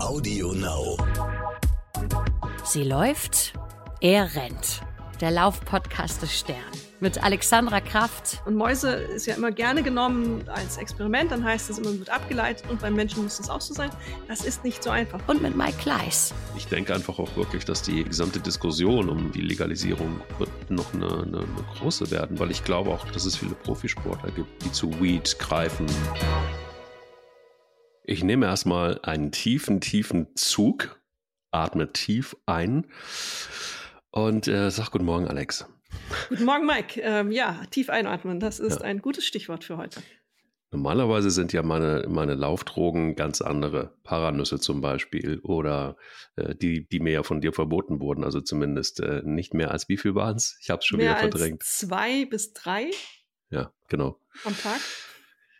Audio Now. Sie läuft, er rennt. Der Laufpodcast des Stern mit Alexandra Kraft. Und Mäuse ist ja immer gerne genommen als Experiment, dann heißt es immer, wird abgeleitet und beim Menschen muss es auch so sein. Das ist nicht so einfach. Und mit Mike Kleiss. Ich denke einfach auch wirklich, dass die gesamte Diskussion um die Legalisierung wird noch eine, eine, eine große werden, weil ich glaube auch, dass es viele Profisportler gibt, die zu Weed greifen. Ich nehme erstmal einen tiefen, tiefen Zug, atme tief ein und äh, sag guten Morgen, Alex. Guten Morgen, Mike. Ähm, ja, tief einatmen, das ist ja. ein gutes Stichwort für heute. Normalerweise sind ja meine, meine Laufdrogen ganz andere. Paranüsse zum Beispiel oder äh, die, die mir ja von dir verboten wurden. Also zumindest äh, nicht mehr als wie viel waren es? Ich habe es schon mehr wieder verdrängt. Als zwei bis drei? Ja, genau. Am Tag?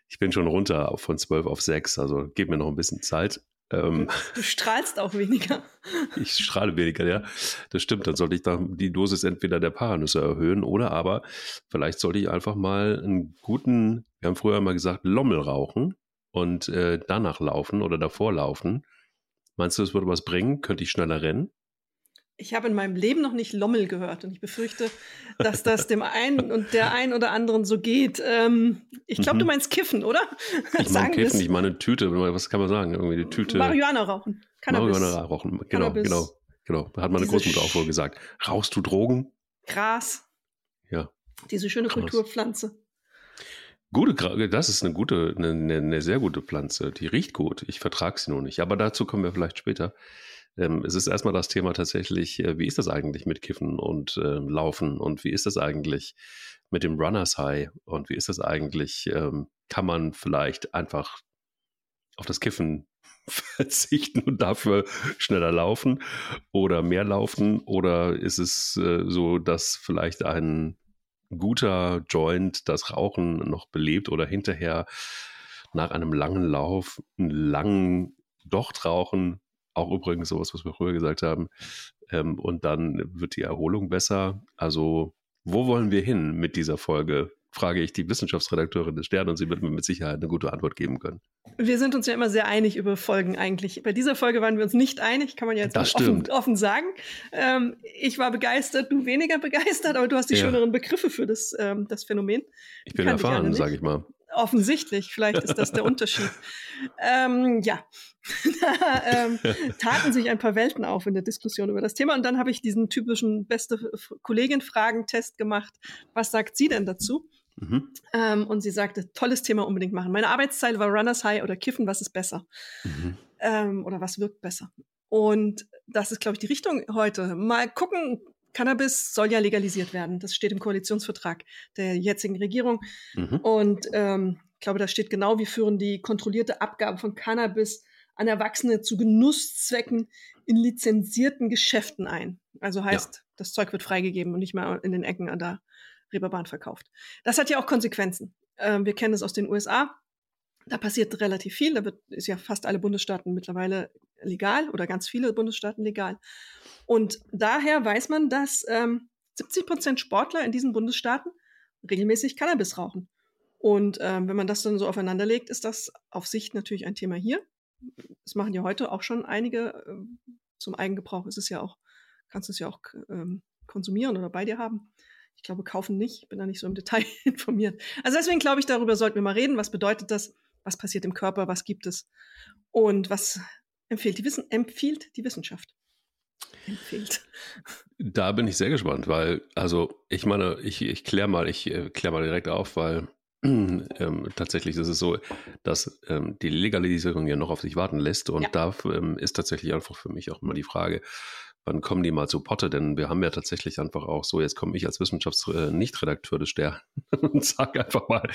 Ich bin schon runter von zwölf auf sechs, also gib mir noch ein bisschen Zeit. Ähm, du strahlst auch weniger. ich strahle weniger, ja. Das stimmt. Dann sollte ich dann die Dosis entweder der Paranüsse erhöhen oder aber vielleicht sollte ich einfach mal einen guten, wir haben früher mal gesagt, Lommel rauchen und äh, danach laufen oder davor laufen. Meinst du, das würde was bringen? Könnte ich schneller rennen? Ich habe in meinem Leben noch nicht Lommel gehört und ich befürchte, dass das dem einen und der einen oder anderen so geht. Ähm, ich glaube, mhm. du meinst Kiffen, oder? Ich meine Kiffen, ich meine Tüte. Was kann man sagen? Irgendwie die Tüte. Marihuana rauchen. Cannabis. Marihuana rauchen. Genau, Cannabis. genau, genau. Hat meine Diese Großmutter auch wohl gesagt. Rauchst du Drogen? Gras. Ja. Diese schöne Gras. Kulturpflanze. Gute, das ist eine gute, eine, eine sehr gute Pflanze. Die riecht gut. Ich vertrage sie nur nicht. Aber dazu kommen wir vielleicht später. Ähm, es ist erstmal das Thema tatsächlich, äh, wie ist das eigentlich mit Kiffen und äh, Laufen und wie ist das eigentlich mit dem Runners High und wie ist das eigentlich, ähm, kann man vielleicht einfach auf das Kiffen verzichten und dafür schneller laufen oder mehr laufen? Oder ist es äh, so, dass vielleicht ein guter Joint das Rauchen noch belebt oder hinterher nach einem langen Lauf, einen langen Docht rauchen auch übrigens sowas, was wir früher gesagt haben. Ähm, und dann wird die Erholung besser. Also, wo wollen wir hin mit dieser Folge? Frage ich die Wissenschaftsredakteurin des Stern und sie wird mir mit Sicherheit eine gute Antwort geben können. Wir sind uns ja immer sehr einig über Folgen eigentlich. Bei dieser Folge waren wir uns nicht einig, kann man ja jetzt offen, offen, sagen. Ähm, ich war begeistert, du weniger begeistert, aber du hast die ja. schöneren Begriffe für das, ähm, das Phänomen. Ich bin erfahren, sage ich mal. Offensichtlich, vielleicht ist das der Unterschied. ähm, ja, da ähm, taten sich ein paar Welten auf in der Diskussion über das Thema. Und dann habe ich diesen typischen beste Kollegin-Fragen-Test gemacht. Was sagt sie denn dazu? Mhm. Ähm, und sie sagte, tolles Thema unbedingt machen. Meine Arbeitszeile war Runners High oder Kiffen, was ist besser? Mhm. Ähm, oder was wirkt besser? Und das ist, glaube ich, die Richtung heute. Mal gucken, Cannabis soll ja legalisiert werden. Das steht im Koalitionsvertrag der jetzigen Regierung. Mhm. Und ähm, ich glaube, da steht genau, wie führen die kontrollierte Abgabe von Cannabis an Erwachsene zu Genusszwecken in lizenzierten Geschäften ein. Also heißt, ja. das Zeug wird freigegeben und nicht mehr in den Ecken an der Reeperbahn verkauft. Das hat ja auch Konsequenzen. Ähm, wir kennen es aus den USA. Da passiert relativ viel. Da wird, ist ja fast alle Bundesstaaten mittlerweile legal oder ganz viele Bundesstaaten legal. Und daher weiß man, dass ähm, 70 Prozent Sportler in diesen Bundesstaaten regelmäßig Cannabis rauchen. Und ähm, wenn man das dann so aufeinander legt, ist das auf Sicht natürlich ein Thema hier. Das machen ja heute auch schon einige. Ähm, zum Eigengebrauch ist es ja auch, kannst du es ja auch ähm, konsumieren oder bei dir haben. Ich glaube, kaufen nicht. Ich bin da nicht so im Detail informiert. Also deswegen glaube ich, darüber sollten wir mal reden. Was bedeutet das? Was passiert im Körper? Was gibt es? Und was empfiehlt die, Wissen empfiehlt die Wissenschaft? empfiehlt. Da bin ich sehr gespannt, weil, also ich meine, ich, ich kläre mal, ich äh, kläre mal direkt auf, weil ähm, tatsächlich ist es so, dass ähm, die Legalisierung ja noch auf sich warten lässt und ja. da ähm, ist tatsächlich einfach für mich auch immer die Frage, wann kommen die mal zu Potte? Denn wir haben ja tatsächlich einfach auch so, jetzt komme ich als Wissenschaftsnichtredakteur äh, des Stern und sage einfach mal,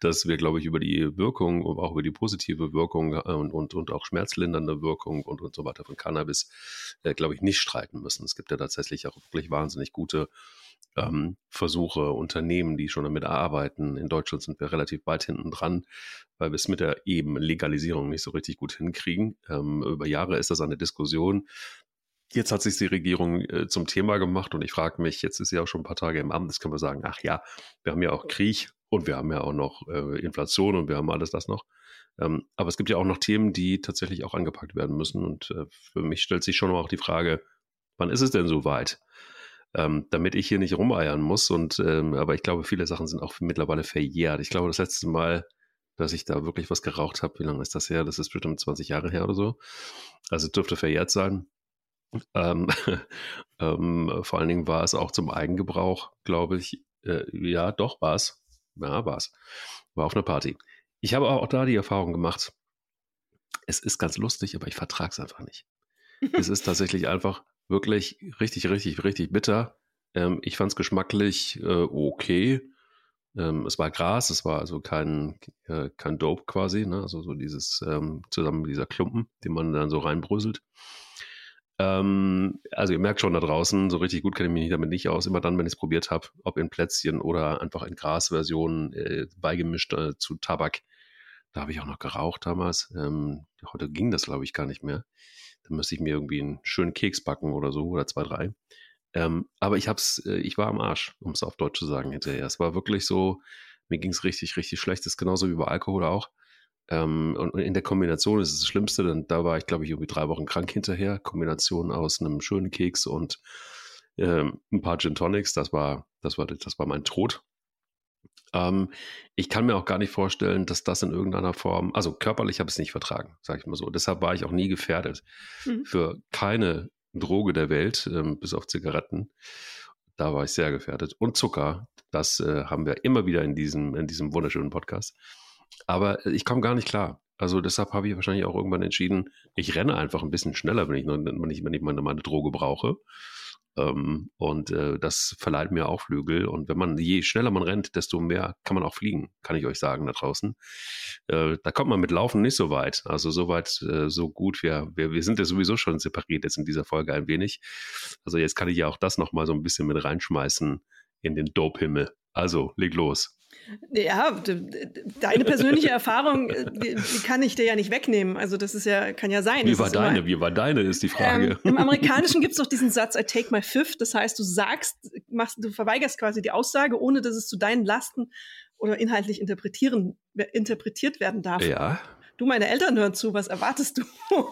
dass wir, glaube ich, über die Wirkung, auch über die positive Wirkung äh, und, und, und auch schmerzlindernde Wirkung und, und so weiter von Cannabis, äh, glaube ich, nicht streiten müssen. Es gibt ja tatsächlich auch wirklich wahnsinnig gute ähm, Versuche, Unternehmen, die schon damit arbeiten. In Deutschland sind wir relativ weit hinten dran, weil wir es mit der eben Legalisierung nicht so richtig gut hinkriegen. Ähm, über Jahre ist das eine Diskussion. Jetzt hat sich die Regierung äh, zum Thema gemacht und ich frage mich, jetzt ist sie auch schon ein paar Tage im Amt, jetzt können wir sagen, ach ja, wir haben ja auch Krieg und wir haben ja auch noch äh, Inflation und wir haben alles das noch. Ähm, aber es gibt ja auch noch Themen, die tatsächlich auch angepackt werden müssen. Und äh, für mich stellt sich schon auch die Frage, wann ist es denn soweit? Ähm, damit ich hier nicht rumeiern muss. Und ähm, aber ich glaube, viele Sachen sind auch mittlerweile verjährt. Ich glaube, das letzte Mal, dass ich da wirklich was geraucht habe, wie lange ist das her? Das ist bestimmt 20 Jahre her oder so. Also dürfte verjährt sein. Ähm, ähm, vor allen Dingen war es auch zum Eigengebrauch, glaube ich. Äh, ja, doch, war es. Ja, war es. War auf einer Party. Ich habe auch da die Erfahrung gemacht, es ist ganz lustig, aber ich vertrage es einfach nicht. es ist tatsächlich einfach wirklich richtig, richtig, richtig bitter. Ähm, ich fand es geschmacklich äh, okay. Ähm, es war Gras, es war also kein, äh, kein Dope quasi, ne? also so dieses ähm, zusammen dieser Klumpen, den man dann so reinbröselt. Ähm, also ihr merkt schon da draußen, so richtig gut kenne ich mich damit nicht aus. Immer dann, wenn ich es probiert habe, ob in Plätzchen oder einfach in Grasversionen äh, beigemischt äh, zu Tabak. Da habe ich auch noch geraucht damals. Ähm, heute ging das, glaube ich, gar nicht mehr. Da müsste ich mir irgendwie einen schönen Keks backen oder so oder zwei, drei. Ähm, aber ich hab's, äh, ich war am Arsch, um es auf Deutsch zu sagen hinterher. Es war wirklich so, mir ging es richtig, richtig schlecht. Das ist genauso wie bei Alkohol auch. Ähm, und in der Kombination ist es das Schlimmste, denn da war ich, glaube ich, irgendwie drei Wochen krank hinterher. Kombination aus einem schönen Keks und ähm, ein paar Gin Tonics, das war, das war, das war mein Tod. Ähm, ich kann mir auch gar nicht vorstellen, dass das in irgendeiner Form, also körperlich habe ich es nicht vertragen, sage ich mal so. Deshalb war ich auch nie gefährdet mhm. für keine Droge der Welt, ähm, bis auf Zigaretten. Da war ich sehr gefährdet. Und Zucker, das äh, haben wir immer wieder in diesem, in diesem wunderschönen Podcast. Aber äh, ich komme gar nicht klar. Also deshalb habe ich wahrscheinlich auch irgendwann entschieden, ich renne einfach ein bisschen schneller, wenn ich, wenn ich, wenn ich meine, meine Droge brauche. Ähm, und äh, das verleiht mir auch Flügel. Und wenn man, je schneller man rennt, desto mehr kann man auch fliegen, kann ich euch sagen da draußen. Äh, da kommt man mit Laufen nicht so weit. Also so weit, äh, so gut. Wir, wir, wir sind ja sowieso schon separiert jetzt in dieser Folge ein wenig. Also jetzt kann ich ja auch das nochmal so ein bisschen mit reinschmeißen in den Dope-Himmel. Also leg los. Ja, deine persönliche Erfahrung, äh, die, die, kann ich dir ja nicht wegnehmen. Also das ist ja, kann ja sein. Wie war deine? Immer, Wie war deine, ist die Frage. Ähm, Im Amerikanischen gibt es doch diesen Satz, I take my fifth. Das heißt, du sagst, machst, du verweigerst quasi die Aussage, ohne dass es zu deinen Lasten oder inhaltlich interpretieren, interpretiert werden darf. Ja du, meine Eltern hören zu, was erwartest du?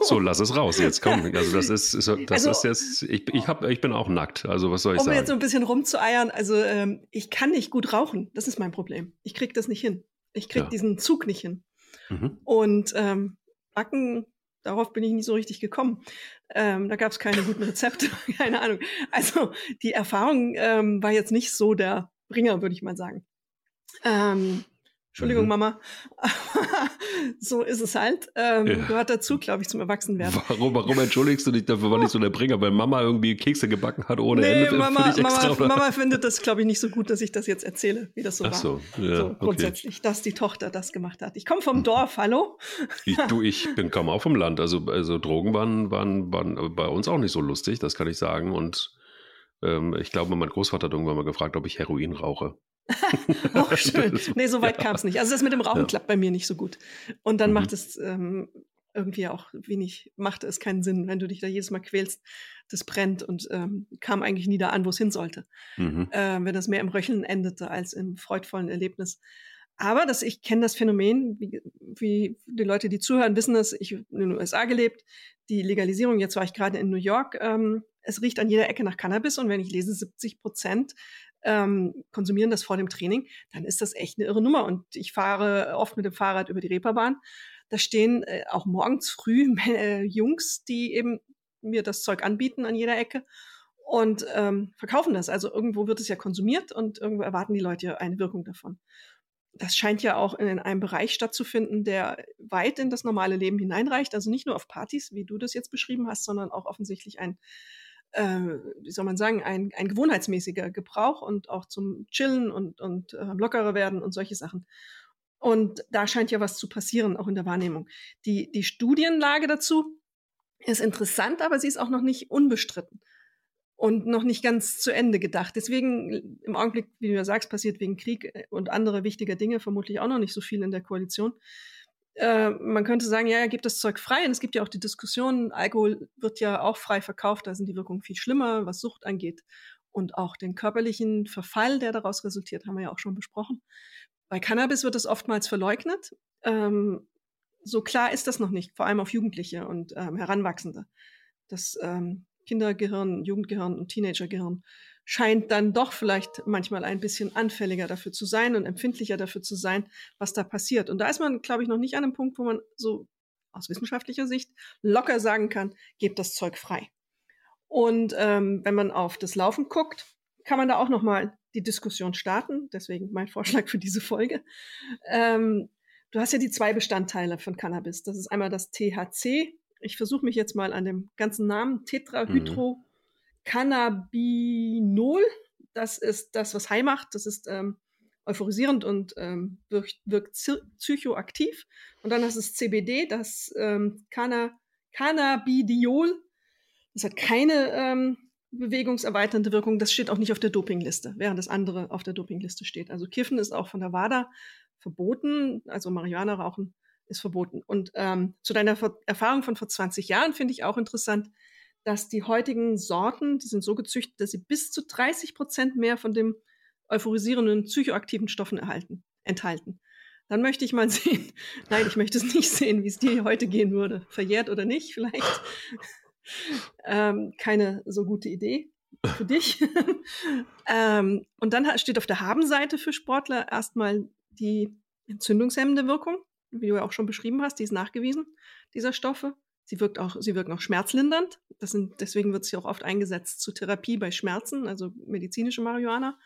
so, lass es raus jetzt, komm. Also das ist, ist das also, ist jetzt, ich, ich, hab, ich bin auch nackt, also was soll ich um sagen? Um jetzt so ein bisschen rumzueiern, also ähm, ich kann nicht gut rauchen, das ist mein Problem. Ich krieg das nicht hin. Ich krieg ja. diesen Zug nicht hin. Mhm. Und ähm, Backen, darauf bin ich nicht so richtig gekommen. Ähm, da gab es keine guten Rezepte, keine Ahnung. Also die Erfahrung ähm, war jetzt nicht so der Bringer, würde ich mal sagen. Ähm, Entschuldigung, mhm. Mama. so ist es halt. Ähm, ja. Gehört dazu, glaube ich, zum Erwachsenwerden. Warum, warum entschuldigst du dich dafür, weil ich so der Bringer, weil Mama irgendwie Kekse gebacken hat ohne nee, Ende? Mama, extra, Mama, Mama, findet das, glaube ich, nicht so gut, dass ich das jetzt erzähle, wie das so Ach war. So, ja, so grundsätzlich, okay. dass die Tochter das gemacht hat. Ich komme vom mhm. Dorf, hallo? Ich, du, ich bin kaum auch vom Land. Also, also Drogen waren, waren, waren bei uns auch nicht so lustig, das kann ich sagen. Und ähm, ich glaube, mein Großvater hat irgendwann mal gefragt, ob ich Heroin rauche. oh, schön. Nee, so weit ja. kam es nicht. Also das mit dem Rauchen ja. klappt bei mir nicht so gut. Und dann mhm. macht es ähm, irgendwie auch wenig, macht es keinen Sinn, wenn du dich da jedes Mal quälst, das brennt und ähm, kam eigentlich nie da an, wo es hin sollte. Mhm. Äh, wenn das mehr im Röcheln endete als im freudvollen Erlebnis. Aber das, ich kenne das Phänomen, wie, wie die Leute, die zuhören, wissen das, ich habe in den USA gelebt, die Legalisierung, jetzt war ich gerade in New York, ähm, es riecht an jeder Ecke nach Cannabis und wenn ich lese, 70 Prozent ähm, konsumieren das vor dem Training, dann ist das echt eine irre Nummer. Und ich fahre oft mit dem Fahrrad über die Reeperbahn. Da stehen äh, auch morgens früh äh, Jungs, die eben mir das Zeug anbieten an jeder Ecke und ähm, verkaufen das. Also irgendwo wird es ja konsumiert und irgendwo erwarten die Leute eine Wirkung davon. Das scheint ja auch in einem Bereich stattzufinden, der weit in das normale Leben hineinreicht. Also nicht nur auf Partys, wie du das jetzt beschrieben hast, sondern auch offensichtlich ein äh, wie soll man sagen, ein, ein gewohnheitsmäßiger Gebrauch und auch zum Chillen und, und äh, lockerer werden und solche Sachen. Und da scheint ja was zu passieren, auch in der Wahrnehmung. Die, die Studienlage dazu ist interessant, aber sie ist auch noch nicht unbestritten und noch nicht ganz zu Ende gedacht. Deswegen im Augenblick, wie du ja sagst, passiert wegen Krieg und andere wichtige Dinge vermutlich auch noch nicht so viel in der Koalition. Äh, man könnte sagen, ja, ja, gibt das Zeug frei. Und es gibt ja auch die Diskussion, Alkohol wird ja auch frei verkauft, da sind die Wirkungen viel schlimmer, was Sucht angeht. Und auch den körperlichen Verfall, der daraus resultiert, haben wir ja auch schon besprochen. Bei Cannabis wird es oftmals verleugnet. Ähm, so klar ist das noch nicht, vor allem auf Jugendliche und ähm, Heranwachsende. Das ähm, Kindergehirn, Jugendgehirn und Teenagergehirn scheint dann doch vielleicht manchmal ein bisschen anfälliger dafür zu sein und empfindlicher dafür zu sein, was da passiert. Und da ist man, glaube ich, noch nicht an einem Punkt, wo man so aus wissenschaftlicher Sicht locker sagen kann, gebt das Zeug frei. Und ähm, wenn man auf das Laufen guckt, kann man da auch noch mal die Diskussion starten. Deswegen mein Vorschlag für diese Folge. Ähm, du hast ja die zwei Bestandteile von Cannabis. Das ist einmal das THC. Ich versuche mich jetzt mal an dem ganzen Namen Tetrahydrocannabinol. Das ist das, was High macht. Das ist ähm, euphorisierend und ähm, wirkt, wirkt psychoaktiv. Und dann hast du das CBD, das ähm, Canna Cannabidiol. Das hat keine ähm, bewegungserweiternde Wirkung. Das steht auch nicht auf der Dopingliste, während das andere auf der Dopingliste steht. Also Kiffen ist auch von der WADA verboten, also Marihuana rauchen ist verboten. Und ähm, zu deiner Ver Erfahrung von vor 20 Jahren finde ich auch interessant, dass die heutigen Sorten, die sind so gezüchtet, dass sie bis zu 30 Prozent mehr von dem euphorisierenden psychoaktiven Stoffen erhalten, enthalten. Dann möchte ich mal sehen, nein, ich möchte es nicht sehen, wie es dir heute gehen würde. Verjährt oder nicht, vielleicht. ähm, keine so gute Idee für dich. ähm, und dann steht auf der Habenseite für Sportler erstmal die entzündungshemmende Wirkung, wie du ja auch schon beschrieben hast, die ist nachgewiesen, dieser Stoffe. Sie, wirkt auch, sie wirken auch schmerzlindernd. Das sind, deswegen wird sie auch oft eingesetzt zur Therapie bei Schmerzen, also medizinische Marihuana.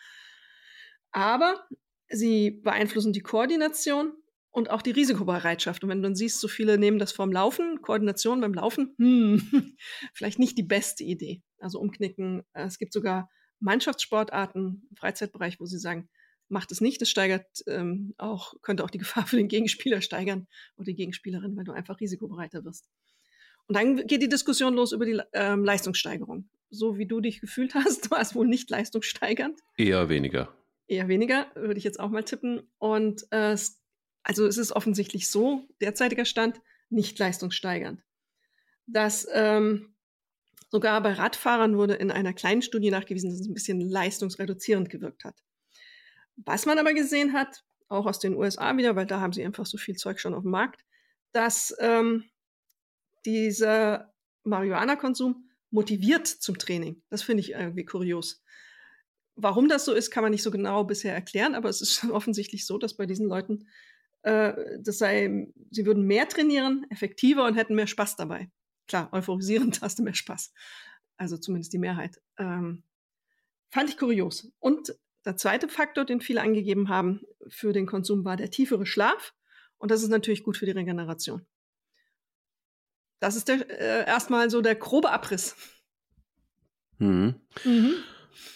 Aber sie beeinflussen die Koordination und auch die Risikobereitschaft. Und wenn du dann siehst, so viele nehmen das vorm Laufen, Koordination beim Laufen, hm, vielleicht nicht die beste Idee. Also umknicken. Es gibt sogar Mannschaftssportarten im Freizeitbereich, wo sie sagen, macht es nicht. Das steigert ähm, auch, könnte auch die Gefahr für den Gegenspieler steigern oder die Gegenspielerin, weil du einfach risikobereiter wirst. Und dann geht die Diskussion los über die ähm, Leistungssteigerung. So wie du dich gefühlt hast, war es wohl nicht leistungssteigernd. Eher weniger. Eher weniger, würde ich jetzt auch mal tippen. Und äh, also es ist offensichtlich so, derzeitiger Stand, nicht leistungssteigernd. Dass ähm, sogar bei Radfahrern wurde in einer kleinen Studie nachgewiesen, dass es ein bisschen leistungsreduzierend gewirkt hat. Was man aber gesehen hat, auch aus den USA wieder, weil da haben sie einfach so viel Zeug schon auf dem Markt, dass ähm, dieser Marihuana-Konsum motiviert zum Training. Das finde ich irgendwie kurios. Warum das so ist, kann man nicht so genau bisher erklären, aber es ist offensichtlich so, dass bei diesen Leuten äh, das sei, sie würden mehr trainieren, effektiver und hätten mehr Spaß dabei. Klar, euphorisierend hast du mehr Spaß. Also zumindest die Mehrheit. Ähm, fand ich kurios. Und der zweite Faktor, den viele angegeben haben für den Konsum, war der tiefere Schlaf. Und das ist natürlich gut für die Regeneration. Das ist der, äh, erstmal so der grobe Abriss. Mhm. Mhm.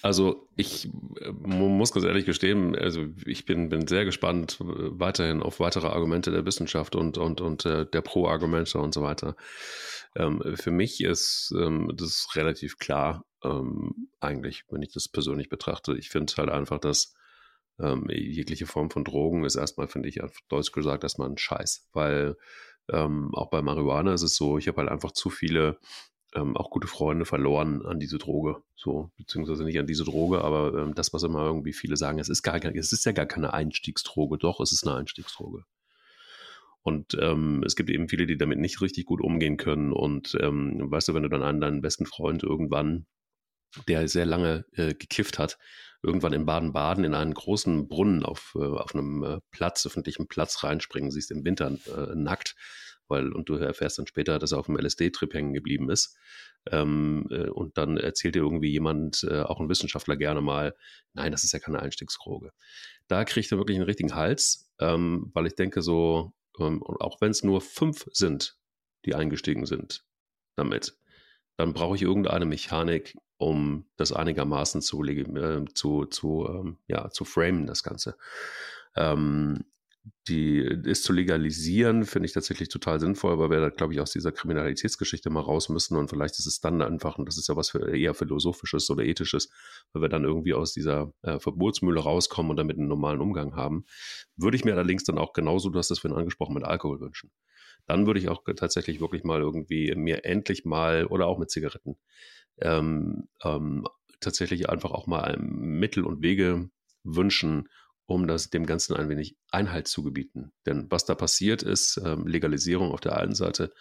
Also ich äh, muss ganz ehrlich gestehen, also ich bin, bin sehr gespannt äh, weiterhin auf weitere Argumente der Wissenschaft und, und, und äh, der Pro-Argumente und so weiter. Ähm, für mich ist ähm, das relativ klar, ähm, eigentlich, wenn ich das persönlich betrachte. Ich finde halt einfach, dass ähm, jegliche Form von Drogen ist erstmal, finde ich, auf Deutsch gesagt, erstmal ein Scheiß. Weil ähm, auch bei Marihuana ist es so, ich habe halt einfach zu viele ähm, auch gute Freunde verloren an diese Droge. So, beziehungsweise nicht an diese Droge, aber ähm, das, was immer irgendwie viele sagen, es ist gar es ist ja gar keine Einstiegsdroge. Doch, es ist eine Einstiegsdroge. Und ähm, es gibt eben viele, die damit nicht richtig gut umgehen können. Und ähm, weißt du, wenn du dann an deinen besten Freund irgendwann, der sehr lange äh, gekifft hat, irgendwann in Baden-Baden in einen großen Brunnen auf, äh, auf einem äh, Platz, öffentlichen Platz reinspringen, siehst im Winter äh, nackt, weil, und du erfährst dann später, dass er auf dem LSD-Trip hängen geblieben ist. Ähm, äh, und dann erzählt dir irgendwie jemand, äh, auch ein Wissenschaftler gerne mal, nein, das ist ja keine Einstiegsdroge. Da kriegt er wirklich einen richtigen Hals, ähm, weil ich denke so, ähm, auch wenn es nur fünf sind, die eingestiegen sind damit, dann brauche ich irgendeine Mechanik, um das einigermaßen zu, äh, zu, zu, ähm, ja, zu framen, das Ganze. Ähm, die ist zu legalisieren, finde ich tatsächlich total sinnvoll, weil wir da, glaube ich, aus dieser Kriminalitätsgeschichte mal raus müssen und vielleicht ist es dann einfach, und das ist ja was für eher philosophisches oder ethisches, weil wir dann irgendwie aus dieser äh, Verbotsmühle rauskommen und damit einen normalen Umgang haben. Würde ich mir allerdings dann auch genauso, du hast das vorhin angesprochen, mit Alkohol wünschen. Dann würde ich auch tatsächlich wirklich mal irgendwie mir endlich mal oder auch mit Zigaretten ähm, ähm, tatsächlich einfach auch mal Mittel und Wege wünschen, um das dem Ganzen ein wenig Einhalt zu gebieten. Denn was da passiert ist, äh, Legalisierung auf der einen Seite,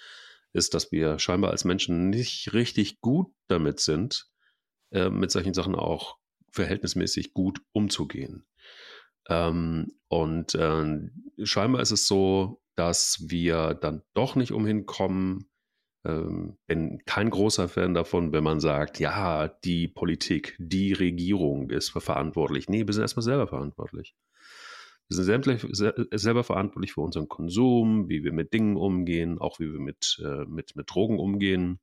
ist, dass wir scheinbar als Menschen nicht richtig gut damit sind, äh, mit solchen Sachen auch verhältnismäßig gut umzugehen. Ähm, und äh, scheinbar ist es so, dass wir dann doch nicht umhin kommen, ähm, bin kein großer Fan davon, wenn man sagt, ja, die Politik, die Regierung ist verantwortlich. Nee, wir sind erstmal selber verantwortlich. Wir sind selber verantwortlich für unseren Konsum, wie wir mit Dingen umgehen, auch wie wir mit, äh, mit, mit Drogen umgehen.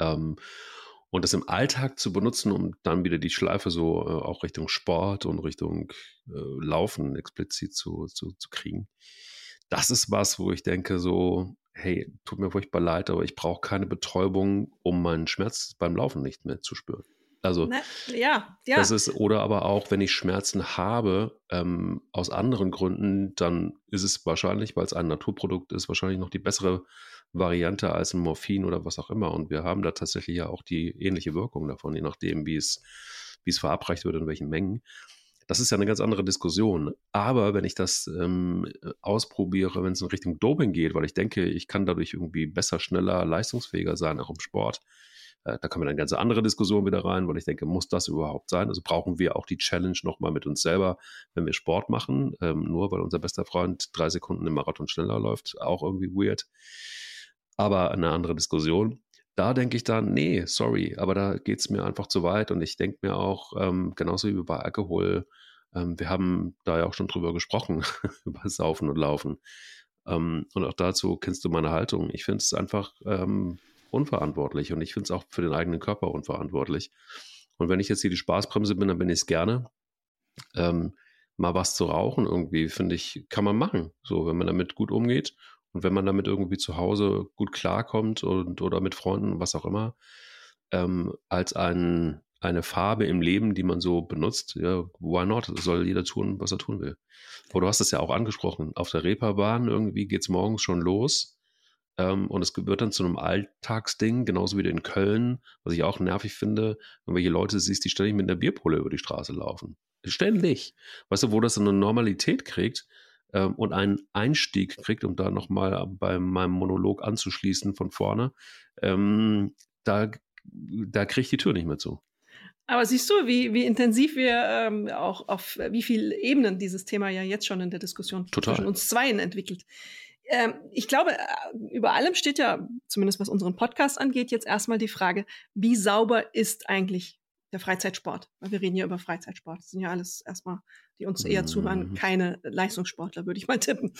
Ähm, und das im Alltag zu benutzen, um dann wieder die Schleife so äh, auch Richtung Sport und Richtung äh, Laufen explizit zu, zu, zu kriegen. Das ist was, wo ich denke, so, hey, tut mir furchtbar leid, aber ich brauche keine Betäubung, um meinen Schmerz beim Laufen nicht mehr zu spüren. Also Na, ja, ja. Das ist, oder aber auch, wenn ich Schmerzen habe, ähm, aus anderen Gründen, dann ist es wahrscheinlich, weil es ein Naturprodukt ist, wahrscheinlich noch die bessere Variante als ein Morphin oder was auch immer. Und wir haben da tatsächlich ja auch die ähnliche Wirkung davon, je nachdem, wie es, wie es verabreicht wird und in welchen Mengen. Das ist ja eine ganz andere Diskussion. Aber wenn ich das ähm, ausprobiere, wenn es in Richtung Doping geht, weil ich denke, ich kann dadurch irgendwie besser, schneller, leistungsfähiger sein, auch im Sport, äh, da kommen wir eine ganz andere Diskussion wieder rein, weil ich denke, muss das überhaupt sein? Also brauchen wir auch die Challenge nochmal mit uns selber, wenn wir Sport machen, ähm, nur weil unser bester Freund drei Sekunden im Marathon schneller läuft, auch irgendwie weird. Aber eine andere Diskussion da denke ich dann, nee, sorry, aber da geht es mir einfach zu weit und ich denke mir auch, ähm, genauso wie bei Alkohol, ähm, wir haben da ja auch schon drüber gesprochen, über Saufen und Laufen. Ähm, und auch dazu kennst du meine Haltung. Ich finde es einfach ähm, unverantwortlich und ich finde es auch für den eigenen Körper unverantwortlich. Und wenn ich jetzt hier die Spaßbremse bin, dann bin ich es gerne. Ähm, mal was zu rauchen irgendwie, finde ich, kann man machen. So, wenn man damit gut umgeht und wenn man damit irgendwie zu Hause gut klarkommt und oder mit Freunden, was auch immer, ähm, als ein, eine Farbe im Leben, die man so benutzt, ja, why not? Soll jeder tun, was er tun will. Aber du hast es ja auch angesprochen. Auf der Reeperbahn irgendwie geht es morgens schon los. Ähm, und es wird dann zu einem Alltagsding, genauso wie in Köln, was ich auch nervig finde, irgendwelche Leute siehst, die ständig mit einer Bierpulle über die Straße laufen. Ständig. Weißt du, wo das so eine Normalität kriegt, ähm, und einen Einstieg kriegt, um da nochmal bei meinem Monolog anzuschließen von vorne, ähm, da, da kriege ich die Tür nicht mehr zu. Aber siehst du, wie, wie intensiv wir ähm, auch auf wie vielen Ebenen dieses Thema ja jetzt schon in der Diskussion Total. zwischen uns Zweien entwickelt. Ähm, ich glaube, äh, über allem steht ja, zumindest was unseren Podcast angeht, jetzt erstmal die Frage, wie sauber ist eigentlich der Freizeitsport. Weil wir reden ja über Freizeitsport. Das sind ja alles erstmal, die uns eher zuhören, mhm. keine Leistungssportler, würde ich mal tippen.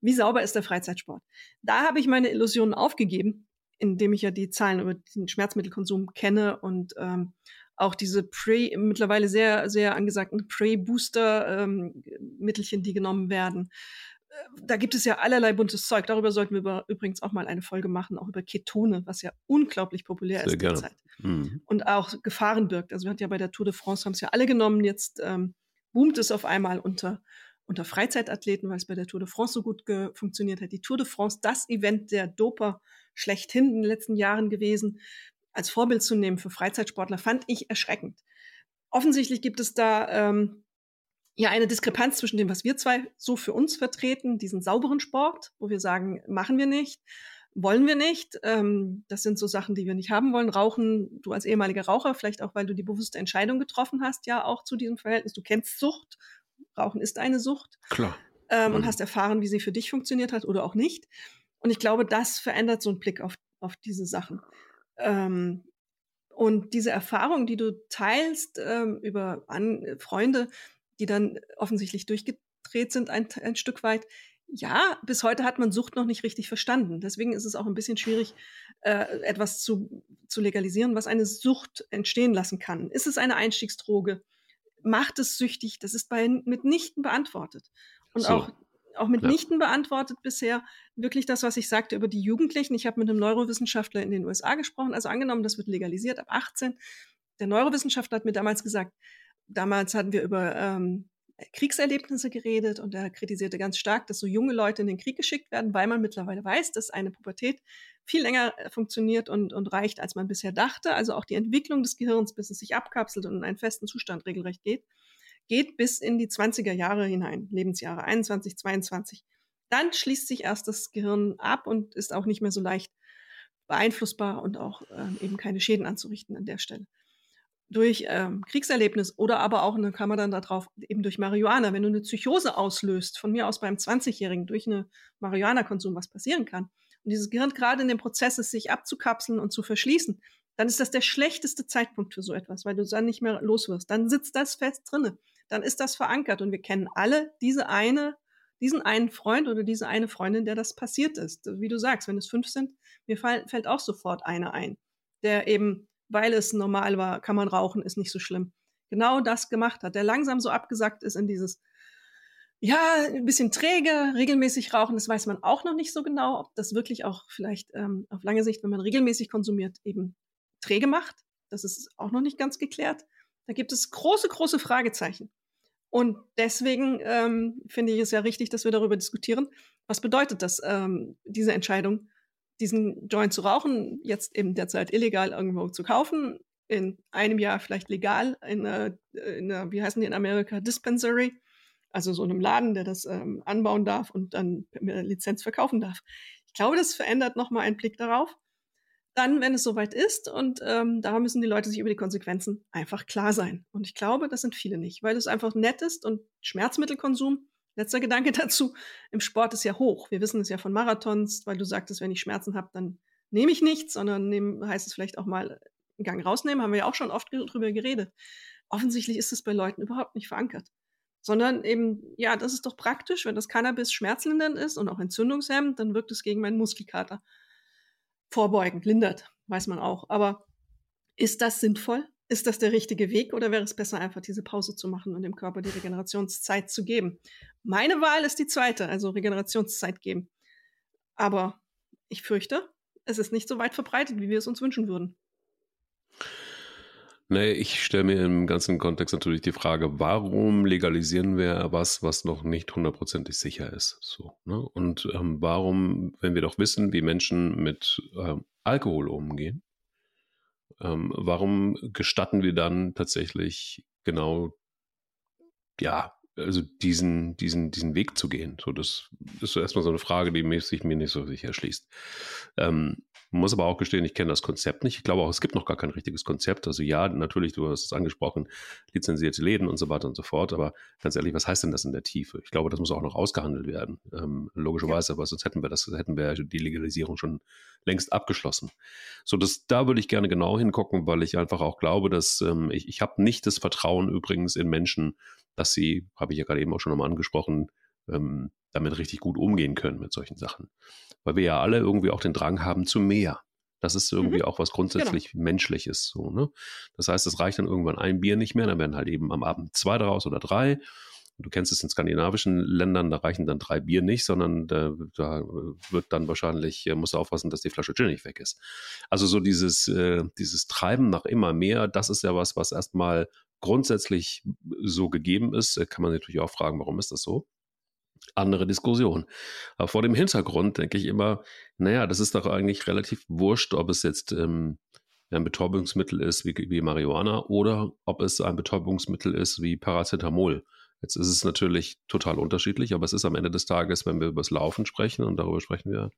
Wie sauber ist der Freizeitsport? Da habe ich meine Illusionen aufgegeben, indem ich ja die Zahlen über den Schmerzmittelkonsum kenne und ähm, auch diese Pre, mittlerweile sehr, sehr angesagten Pre-Booster-Mittelchen, ähm, die genommen werden da gibt es ja allerlei buntes Zeug. Darüber sollten wir übrigens auch mal eine Folge machen, auch über Ketone, was ja unglaublich populär Sehr ist derzeit. Mhm. Und auch Gefahren birgt. Also wir hatten ja bei der Tour de France, haben es ja alle genommen. Jetzt ähm, boomt es auf einmal unter, unter Freizeitathleten, weil es bei der Tour de France so gut funktioniert hat. Die Tour de France, das Event der Doper schlechthin in den letzten Jahren gewesen, als Vorbild zu nehmen für Freizeitsportler, fand ich erschreckend. Offensichtlich gibt es da ähm, ja eine Diskrepanz zwischen dem, was wir zwei so für uns vertreten, diesen sauberen Sport, wo wir sagen, machen wir nicht, wollen wir nicht. Ähm, das sind so Sachen, die wir nicht haben wollen. Rauchen, du als ehemaliger Raucher, vielleicht auch, weil du die bewusste Entscheidung getroffen hast, ja auch zu diesem Verhältnis. Du kennst Sucht. Rauchen ist eine Sucht. Klar. Ähm, mhm. Und hast erfahren, wie sie für dich funktioniert hat oder auch nicht. Und ich glaube, das verändert so einen Blick auf, auf diese Sachen. Ähm, und diese Erfahrung, die du teilst ähm, über an, Freunde, die dann offensichtlich durchgedreht sind ein, ein Stück weit. Ja, bis heute hat man Sucht noch nicht richtig verstanden. Deswegen ist es auch ein bisschen schwierig, äh, etwas zu, zu legalisieren, was eine Sucht entstehen lassen kann. Ist es eine Einstiegsdroge? Macht es süchtig? Das ist bei mitnichten beantwortet. Und so. auch, auch mitnichten ja. beantwortet bisher wirklich das, was ich sagte über die Jugendlichen. Ich habe mit einem Neurowissenschaftler in den USA gesprochen. Also angenommen, das wird legalisiert ab 18. Der Neurowissenschaftler hat mir damals gesagt, damals hatten wir über ähm, Kriegserlebnisse geredet und er kritisierte ganz stark, dass so junge Leute in den Krieg geschickt werden, weil man mittlerweile weiß, dass eine Pubertät viel länger äh, funktioniert und, und reicht, als man bisher dachte. Also auch die Entwicklung des Gehirns, bis es sich abkapselt und in einen festen Zustand regelrecht geht. geht bis in die 20er Jahre hinein, Lebensjahre 21, 22. Dann schließt sich erst das Gehirn ab und ist auch nicht mehr so leicht beeinflussbar und auch ähm, eben keine Schäden anzurichten an der Stelle. Durch ähm, Kriegserlebnis oder aber auch, dann kam man dann darauf, eben durch Marihuana, wenn du eine Psychose auslöst, von mir aus beim 20-Jährigen, durch eine Marihuana-Konsum, was passieren kann, und dieses Gehirn gerade in dem Prozess ist, sich abzukapseln und zu verschließen, dann ist das der schlechteste Zeitpunkt für so etwas, weil du dann nicht mehr los wirst. Dann sitzt das fest drinne. Dann ist das verankert und wir kennen alle diese eine diesen einen Freund oder diese eine Freundin, der das passiert ist. Wie du sagst, wenn es fünf sind, mir fall, fällt auch sofort einer ein, der eben, weil es normal war, kann man rauchen, ist nicht so schlimm, genau das gemacht hat, der langsam so abgesackt ist in dieses, ja, ein bisschen träge, regelmäßig rauchen, das weiß man auch noch nicht so genau, ob das wirklich auch vielleicht ähm, auf lange Sicht, wenn man regelmäßig konsumiert, eben träge macht. Das ist auch noch nicht ganz geklärt. Da gibt es große, große Fragezeichen. Und deswegen ähm, finde ich es ja richtig, dass wir darüber diskutieren. Was bedeutet das, ähm, diese Entscheidung, diesen Joint zu rauchen, jetzt eben derzeit illegal irgendwo zu kaufen, in einem Jahr vielleicht legal in einer, in einer wie heißen die in Amerika, Dispensary, also so einem Laden, der das ähm, anbauen darf und dann mit Lizenz verkaufen darf. Ich glaube, das verändert nochmal einen Blick darauf dann, wenn es soweit ist. Und ähm, da müssen die Leute sich über die Konsequenzen einfach klar sein. Und ich glaube, das sind viele nicht, weil es einfach nett ist und Schmerzmittelkonsum. Letzter Gedanke dazu, im Sport ist ja hoch. Wir wissen es ja von Marathons, weil du sagtest, wenn ich Schmerzen habe, dann nehme ich nichts, sondern nehm, heißt es vielleicht auch mal einen Gang rausnehmen, haben wir ja auch schon oft drüber geredet. Offensichtlich ist es bei Leuten überhaupt nicht verankert. Sondern eben, ja, das ist doch praktisch, wenn das Cannabis schmerzlindernd ist und auch entzündungshemmend, dann wirkt es gegen meinen Muskelkater vorbeugend, lindert, weiß man auch. Aber ist das sinnvoll? Ist das der richtige Weg oder wäre es besser, einfach diese Pause zu machen und dem Körper die Regenerationszeit zu geben? Meine Wahl ist die zweite, also Regenerationszeit geben. Aber ich fürchte, es ist nicht so weit verbreitet, wie wir es uns wünschen würden. Nee, ich stelle mir im ganzen Kontext natürlich die Frage, warum legalisieren wir was, was noch nicht hundertprozentig sicher ist? So, ne? Und ähm, warum, wenn wir doch wissen, wie Menschen mit ähm, Alkohol umgehen, ähm, warum gestatten wir dann tatsächlich genau, ja, also diesen, diesen, diesen Weg zu gehen? So, das ist so erstmal so eine Frage, die sich mir nicht so sicher erschließt. Ähm, muss aber auch gestehen, ich kenne das Konzept nicht. Ich glaube auch, es gibt noch gar kein richtiges Konzept. Also ja, natürlich, du hast es angesprochen, lizenzierte Läden und so weiter und so fort. Aber ganz ehrlich, was heißt denn das in der Tiefe? Ich glaube, das muss auch noch ausgehandelt werden. Ähm, logischerweise, ja. aber sonst hätten wir das, hätten wir die Legalisierung schon längst abgeschlossen. So, das, da würde ich gerne genau hingucken, weil ich einfach auch glaube, dass ähm, ich, ich habe nicht das Vertrauen übrigens in Menschen, dass sie, habe ich ja gerade eben auch schon nochmal angesprochen, ähm, damit richtig gut umgehen können mit solchen Sachen. Weil wir ja alle irgendwie auch den Drang haben zu mehr. Das ist irgendwie mhm. auch was grundsätzlich genau. Menschliches. So, ne? Das heißt, es reicht dann irgendwann ein Bier nicht mehr, dann werden halt eben am Abend zwei daraus oder drei. Du kennst es in skandinavischen Ländern, da reichen dann drei Bier nicht, sondern da, da wird dann wahrscheinlich, äh, musst du aufpassen, dass die Flasche Gin nicht weg ist. Also so dieses, äh, dieses Treiben nach immer mehr, das ist ja was, was erstmal grundsätzlich so gegeben ist. Äh, kann man natürlich auch fragen, warum ist das so? andere Diskussion. Aber vor dem Hintergrund denke ich immer, naja, das ist doch eigentlich relativ wurscht, ob es jetzt ähm, ein Betäubungsmittel ist wie, wie Marihuana oder ob es ein Betäubungsmittel ist wie Paracetamol. Jetzt ist es natürlich total unterschiedlich, aber es ist am Ende des Tages, wenn wir über das Laufen sprechen und darüber sprechen wir,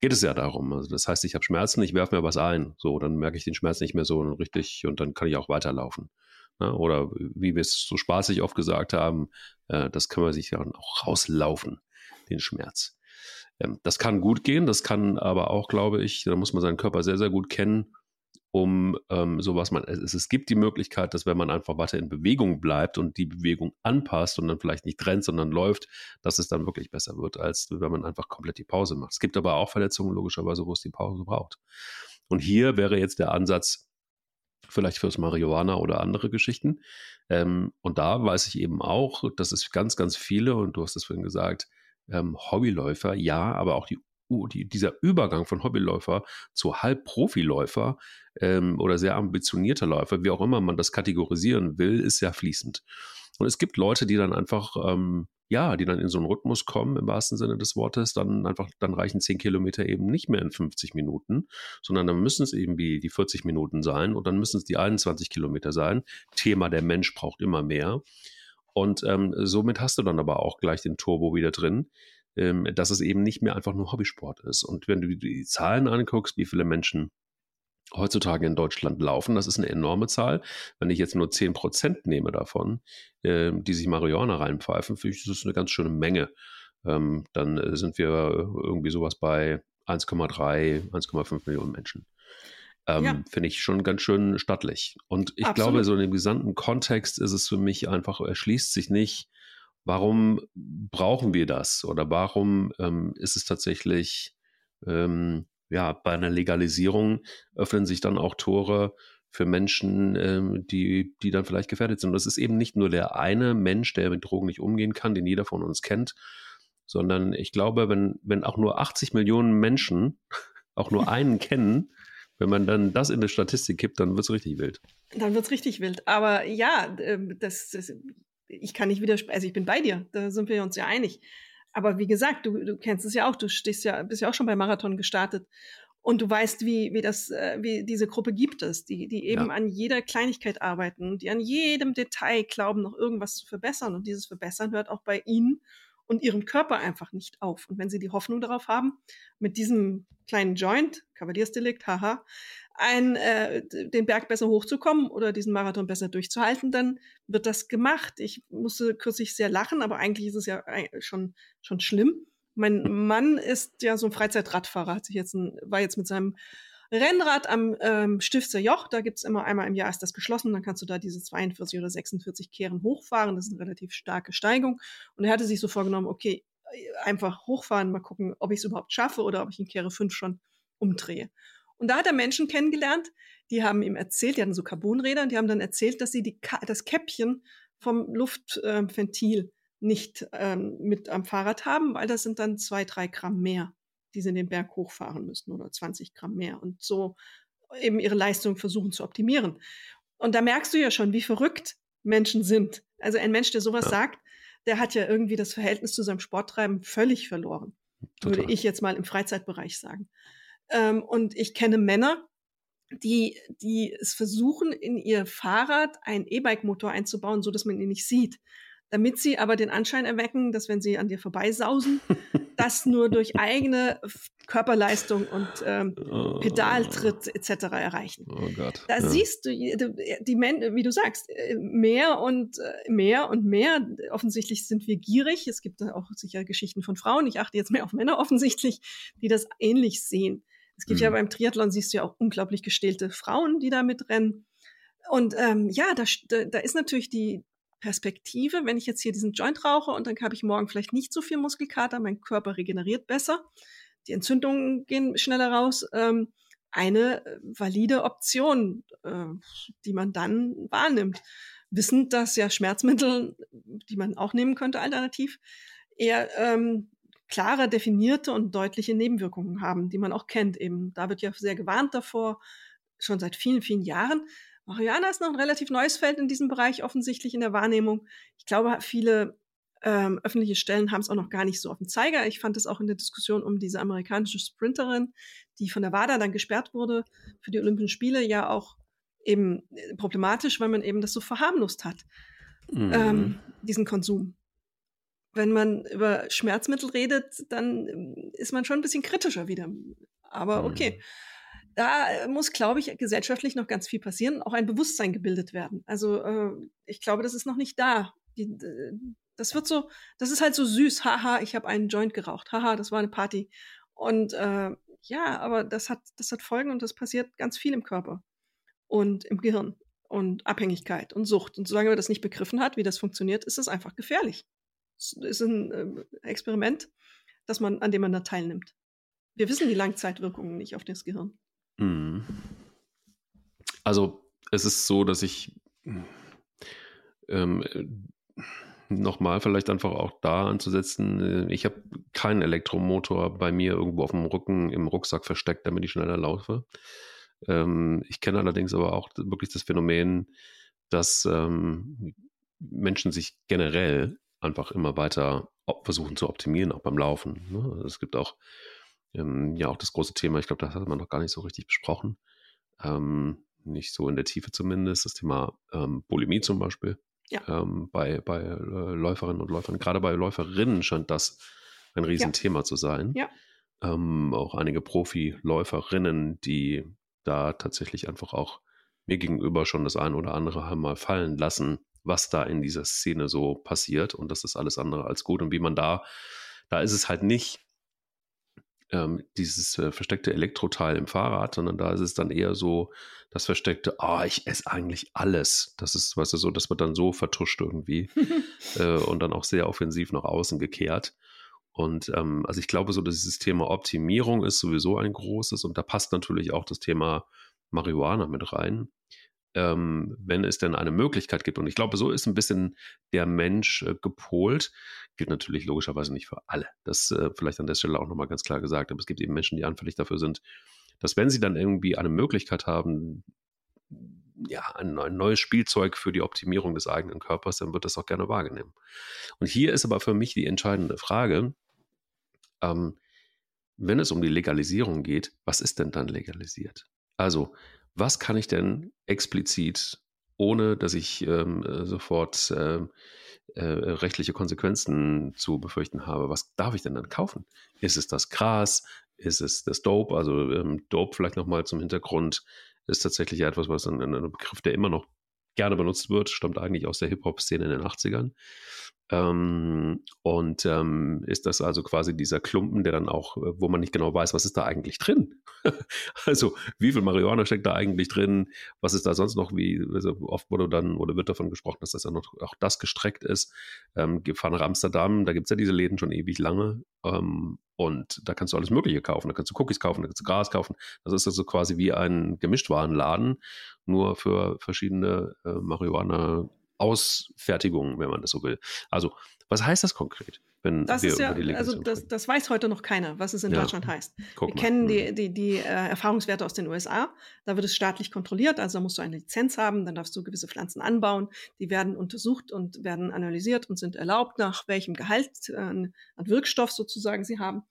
geht es ja darum. Also das heißt, ich habe Schmerzen, ich werfe mir was ein. So, dann merke ich den Schmerz nicht mehr so richtig und dann kann ich auch weiterlaufen. Ne? Oder wie wir es so spaßig oft gesagt haben, äh, das kann man sich dann auch rauslaufen, den Schmerz. Ähm, das kann gut gehen, das kann aber auch, glaube ich, da muss man seinen Körper sehr, sehr gut kennen, um ähm, sowas man, es, es gibt die Möglichkeit, dass wenn man einfach weiter in Bewegung bleibt und die Bewegung anpasst und dann vielleicht nicht rennt, sondern läuft, dass es dann wirklich besser wird, als wenn man einfach komplett die Pause macht. Es gibt aber auch Verletzungen logischerweise, wo es die Pause braucht. Und hier wäre jetzt der Ansatz, vielleicht fürs Marihuana oder andere Geschichten. Ähm, und da weiß ich eben auch, dass es ganz, ganz viele, und du hast es vorhin gesagt, ähm, Hobbyläufer, ja, aber auch die, die, dieser Übergang von Hobbyläufer zu Halbprofiläufer ähm, oder sehr ambitionierter Läufer, wie auch immer man das kategorisieren will, ist sehr fließend. Und es gibt Leute, die dann einfach ähm, ja, die dann in so einen Rhythmus kommen, im wahrsten Sinne des Wortes, dann einfach, dann reichen 10 Kilometer eben nicht mehr in 50 Minuten, sondern dann müssen es eben wie die 40 Minuten sein und dann müssen es die 21 Kilometer sein. Thema, der Mensch braucht immer mehr. Und ähm, somit hast du dann aber auch gleich den Turbo wieder drin, ähm, dass es eben nicht mehr einfach nur Hobbysport ist. Und wenn du die Zahlen anguckst, wie viele Menschen heutzutage in Deutschland laufen. Das ist eine enorme Zahl. Wenn ich jetzt nur 10% nehme davon, äh, die sich Marihuana reinpfeifen, finde ich, das ist eine ganz schöne Menge. Ähm, dann äh, sind wir irgendwie sowas bei 1,3, 1,5 Millionen Menschen. Ähm, ja. Finde ich schon ganz schön stattlich. Und ich Absolut. glaube, so in dem gesamten Kontext ist es für mich einfach, erschließt sich nicht, warum brauchen wir das oder warum ähm, ist es tatsächlich ähm, ja, bei einer Legalisierung öffnen sich dann auch Tore für Menschen, ähm, die, die dann vielleicht gefährdet sind. Und das ist eben nicht nur der eine Mensch, der mit Drogen nicht umgehen kann, den jeder von uns kennt, sondern ich glaube, wenn, wenn auch nur 80 Millionen Menschen auch nur einen kennen, wenn man dann das in die Statistik kippt, dann wird es richtig wild. Dann wird es richtig wild. Aber ja, ähm, das, das, ich kann nicht widersprechen. Also ich bin bei dir, da sind wir uns ja einig. Aber wie gesagt, du, du kennst es ja auch, du stehst ja, bist ja auch schon bei Marathon gestartet. Und du weißt, wie, wie, das, äh, wie diese Gruppe gibt es, die, die eben ja. an jeder Kleinigkeit arbeiten, die an jedem Detail glauben, noch irgendwas zu verbessern. Und dieses Verbessern hört auch bei ihnen und ihrem Körper einfach nicht auf. Und wenn sie die Hoffnung darauf haben, mit diesem kleinen Joint, Kavaliersdelikt, haha, ein, äh, den Berg besser hochzukommen oder diesen Marathon besser durchzuhalten, dann wird das gemacht. Ich musste kürzlich sehr lachen, aber eigentlich ist es ja schon, schon schlimm. Mein Mann ist ja so ein Freizeitradfahrer, hat sich jetzt ein, war jetzt mit seinem Rennrad am ähm, Stifter Joch, da gibt's immer einmal im Jahr ist das geschlossen, dann kannst du da diese 42 oder 46 Kehren hochfahren. Das ist eine relativ starke Steigung. Und er hatte sich so vorgenommen, okay, einfach hochfahren, mal gucken, ob ich es überhaupt schaffe oder ob ich in Kehre 5 schon umdrehe. Und da hat er Menschen kennengelernt, die haben ihm erzählt, die hatten so Carbonräder, und die haben dann erzählt, dass sie die, das Käppchen vom Luftventil äh, nicht ähm, mit am Fahrrad haben, weil das sind dann zwei, drei Gramm mehr, die sie in den Berg hochfahren müssen oder 20 Gramm mehr und so eben ihre Leistung versuchen zu optimieren. Und da merkst du ja schon, wie verrückt Menschen sind. Also ein Mensch, der sowas ja. sagt, der hat ja irgendwie das Verhältnis zu seinem Sporttreiben völlig verloren, Total. würde ich jetzt mal im Freizeitbereich sagen. Ähm, und ich kenne Männer, die, die es versuchen, in ihr Fahrrad einen E-Bike-Motor einzubauen, so dass man ihn nicht sieht. Damit sie aber den Anschein erwecken, dass wenn sie an dir vorbeisausen, das nur durch eigene Körperleistung und ähm, oh. Pedaltritt etc. erreichen. Oh Gott. Da ja. siehst du, die Men wie du sagst, äh, mehr und äh, mehr und mehr. Offensichtlich sind wir gierig. Es gibt auch sicher Geschichten von Frauen. Ich achte jetzt mehr auf Männer offensichtlich, die das ähnlich sehen. Es gibt mhm. ja beim Triathlon, siehst du ja auch unglaublich gestählte Frauen, die da mitrennen. Und ähm, ja, da, da ist natürlich die Perspektive, wenn ich jetzt hier diesen Joint rauche und dann habe ich morgen vielleicht nicht so viel Muskelkater, mein Körper regeneriert besser, die Entzündungen gehen schneller raus, ähm, eine äh, valide Option, äh, die man dann wahrnimmt. Wissend, dass ja Schmerzmittel, die man auch nehmen könnte, alternativ, eher ähm, klare, definierte und deutliche Nebenwirkungen haben, die man auch kennt. Eben, da wird ja sehr gewarnt davor, schon seit vielen, vielen Jahren. Marihuana ist noch ein relativ neues Feld in diesem Bereich, offensichtlich in der Wahrnehmung. Ich glaube, viele ähm, öffentliche Stellen haben es auch noch gar nicht so auf dem Zeiger. Ich fand es auch in der Diskussion um diese amerikanische Sprinterin, die von der WADA dann gesperrt wurde für die Olympischen Spiele, ja auch eben äh, problematisch, weil man eben das so verharmlost hat, mhm. ähm, diesen Konsum wenn man über Schmerzmittel redet, dann ähm, ist man schon ein bisschen kritischer wieder. Aber okay. Mhm. Da muss, glaube ich, gesellschaftlich noch ganz viel passieren, auch ein Bewusstsein gebildet werden. Also äh, ich glaube, das ist noch nicht da. Die, das wird so, das ist halt so süß. Haha, ich habe einen Joint geraucht. Haha, das war eine Party. Und äh, ja, aber das hat, das hat Folgen und das passiert ganz viel im Körper und im Gehirn und Abhängigkeit und Sucht. Und solange man das nicht begriffen hat, wie das funktioniert, ist es einfach gefährlich ist ein äh, Experiment, dass man, an dem man da teilnimmt. Wir wissen die Langzeitwirkungen nicht auf das Gehirn. Mhm. Also es ist so, dass ich ähm, nochmal vielleicht einfach auch da anzusetzen. Äh, ich habe keinen Elektromotor bei mir irgendwo auf dem Rücken im Rucksack versteckt, damit ich schneller laufe. Ähm, ich kenne allerdings aber auch wirklich das Phänomen, dass ähm, Menschen sich generell einfach immer weiter versuchen zu optimieren, auch beim Laufen. Ne? Also es gibt auch ähm, ja auch das große Thema, ich glaube, das hat man noch gar nicht so richtig besprochen. Ähm, nicht so in der Tiefe zumindest, das Thema ähm, Bulimie zum Beispiel. ja. ähm, bei, bei äh, Läuferinnen und Läufern. Gerade bei Läuferinnen scheint das ein Riesenthema ja. zu sein. Ja. Ähm, auch einige Profiläuferinnen, die da tatsächlich einfach auch mir gegenüber schon das ein oder andere haben mal fallen lassen, was da in dieser Szene so passiert. Und das ist alles andere als gut. Und wie man da, da ist es halt nicht ähm, dieses äh, versteckte Elektroteil im Fahrrad, sondern da ist es dann eher so das versteckte, ah, oh, ich esse eigentlich alles. Das ist, weißt du, so, das wird dann so vertuscht irgendwie äh, und dann auch sehr offensiv nach außen gekehrt. Und ähm, also ich glaube so, dass dieses Thema Optimierung ist sowieso ein großes und da passt natürlich auch das Thema Marihuana mit rein ähm, wenn es denn eine Möglichkeit gibt. Und ich glaube, so ist ein bisschen der Mensch äh, gepolt. Gilt natürlich logischerweise nicht für alle. Das äh, vielleicht an der Stelle auch nochmal ganz klar gesagt. Aber es gibt eben Menschen, die anfällig dafür sind, dass wenn sie dann irgendwie eine Möglichkeit haben, ja, ein, neues Spielzeug für die Optimierung des eigenen Körpers, dann wird das auch gerne wahrgenommen. Und hier ist aber für mich die entscheidende Frage, ähm, wenn es um die Legalisierung geht, was ist denn dann legalisiert? Also, was kann ich denn explizit, ohne dass ich ähm, äh, sofort äh, äh, rechtliche Konsequenzen zu befürchten habe, was darf ich denn dann kaufen? Ist es das Gras? Ist es das Dope? Also ähm, Dope vielleicht nochmal zum Hintergrund ist tatsächlich etwas, was ein, ein Begriff, der immer noch gerne benutzt wird, stammt eigentlich aus der Hip-Hop-Szene in den 80ern. Ähm, und ähm, ist das also quasi dieser Klumpen, der dann auch, äh, wo man nicht genau weiß, was ist da eigentlich drin? also wie viel Marihuana steckt da eigentlich drin? Was ist da sonst noch? Wie also oft wurde dann oder wird davon gesprochen, dass das ja noch auch das gestreckt ist. Ähm, gefahren nach Amsterdam, da gibt es ja diese Läden schon ewig lange. Ähm, und da kannst du alles Mögliche kaufen. Da kannst du Cookies kaufen, da kannst du Gras kaufen. Das ist also quasi wie ein Gemischtwarenladen, nur für verschiedene äh, Marihuana Ausfertigung, wenn man das so will. Also, was heißt das konkret? Wenn das wir ist ja, also das, das, weiß heute noch keiner, was es in ja. Deutschland heißt. Guck wir mal. kennen die, mhm. die, die äh, Erfahrungswerte aus den USA. Da wird es staatlich kontrolliert, also da musst du eine Lizenz haben, dann darfst du gewisse Pflanzen anbauen. Die werden untersucht und werden analysiert und sind erlaubt, nach welchem Gehalt äh, an Wirkstoff sozusagen sie haben.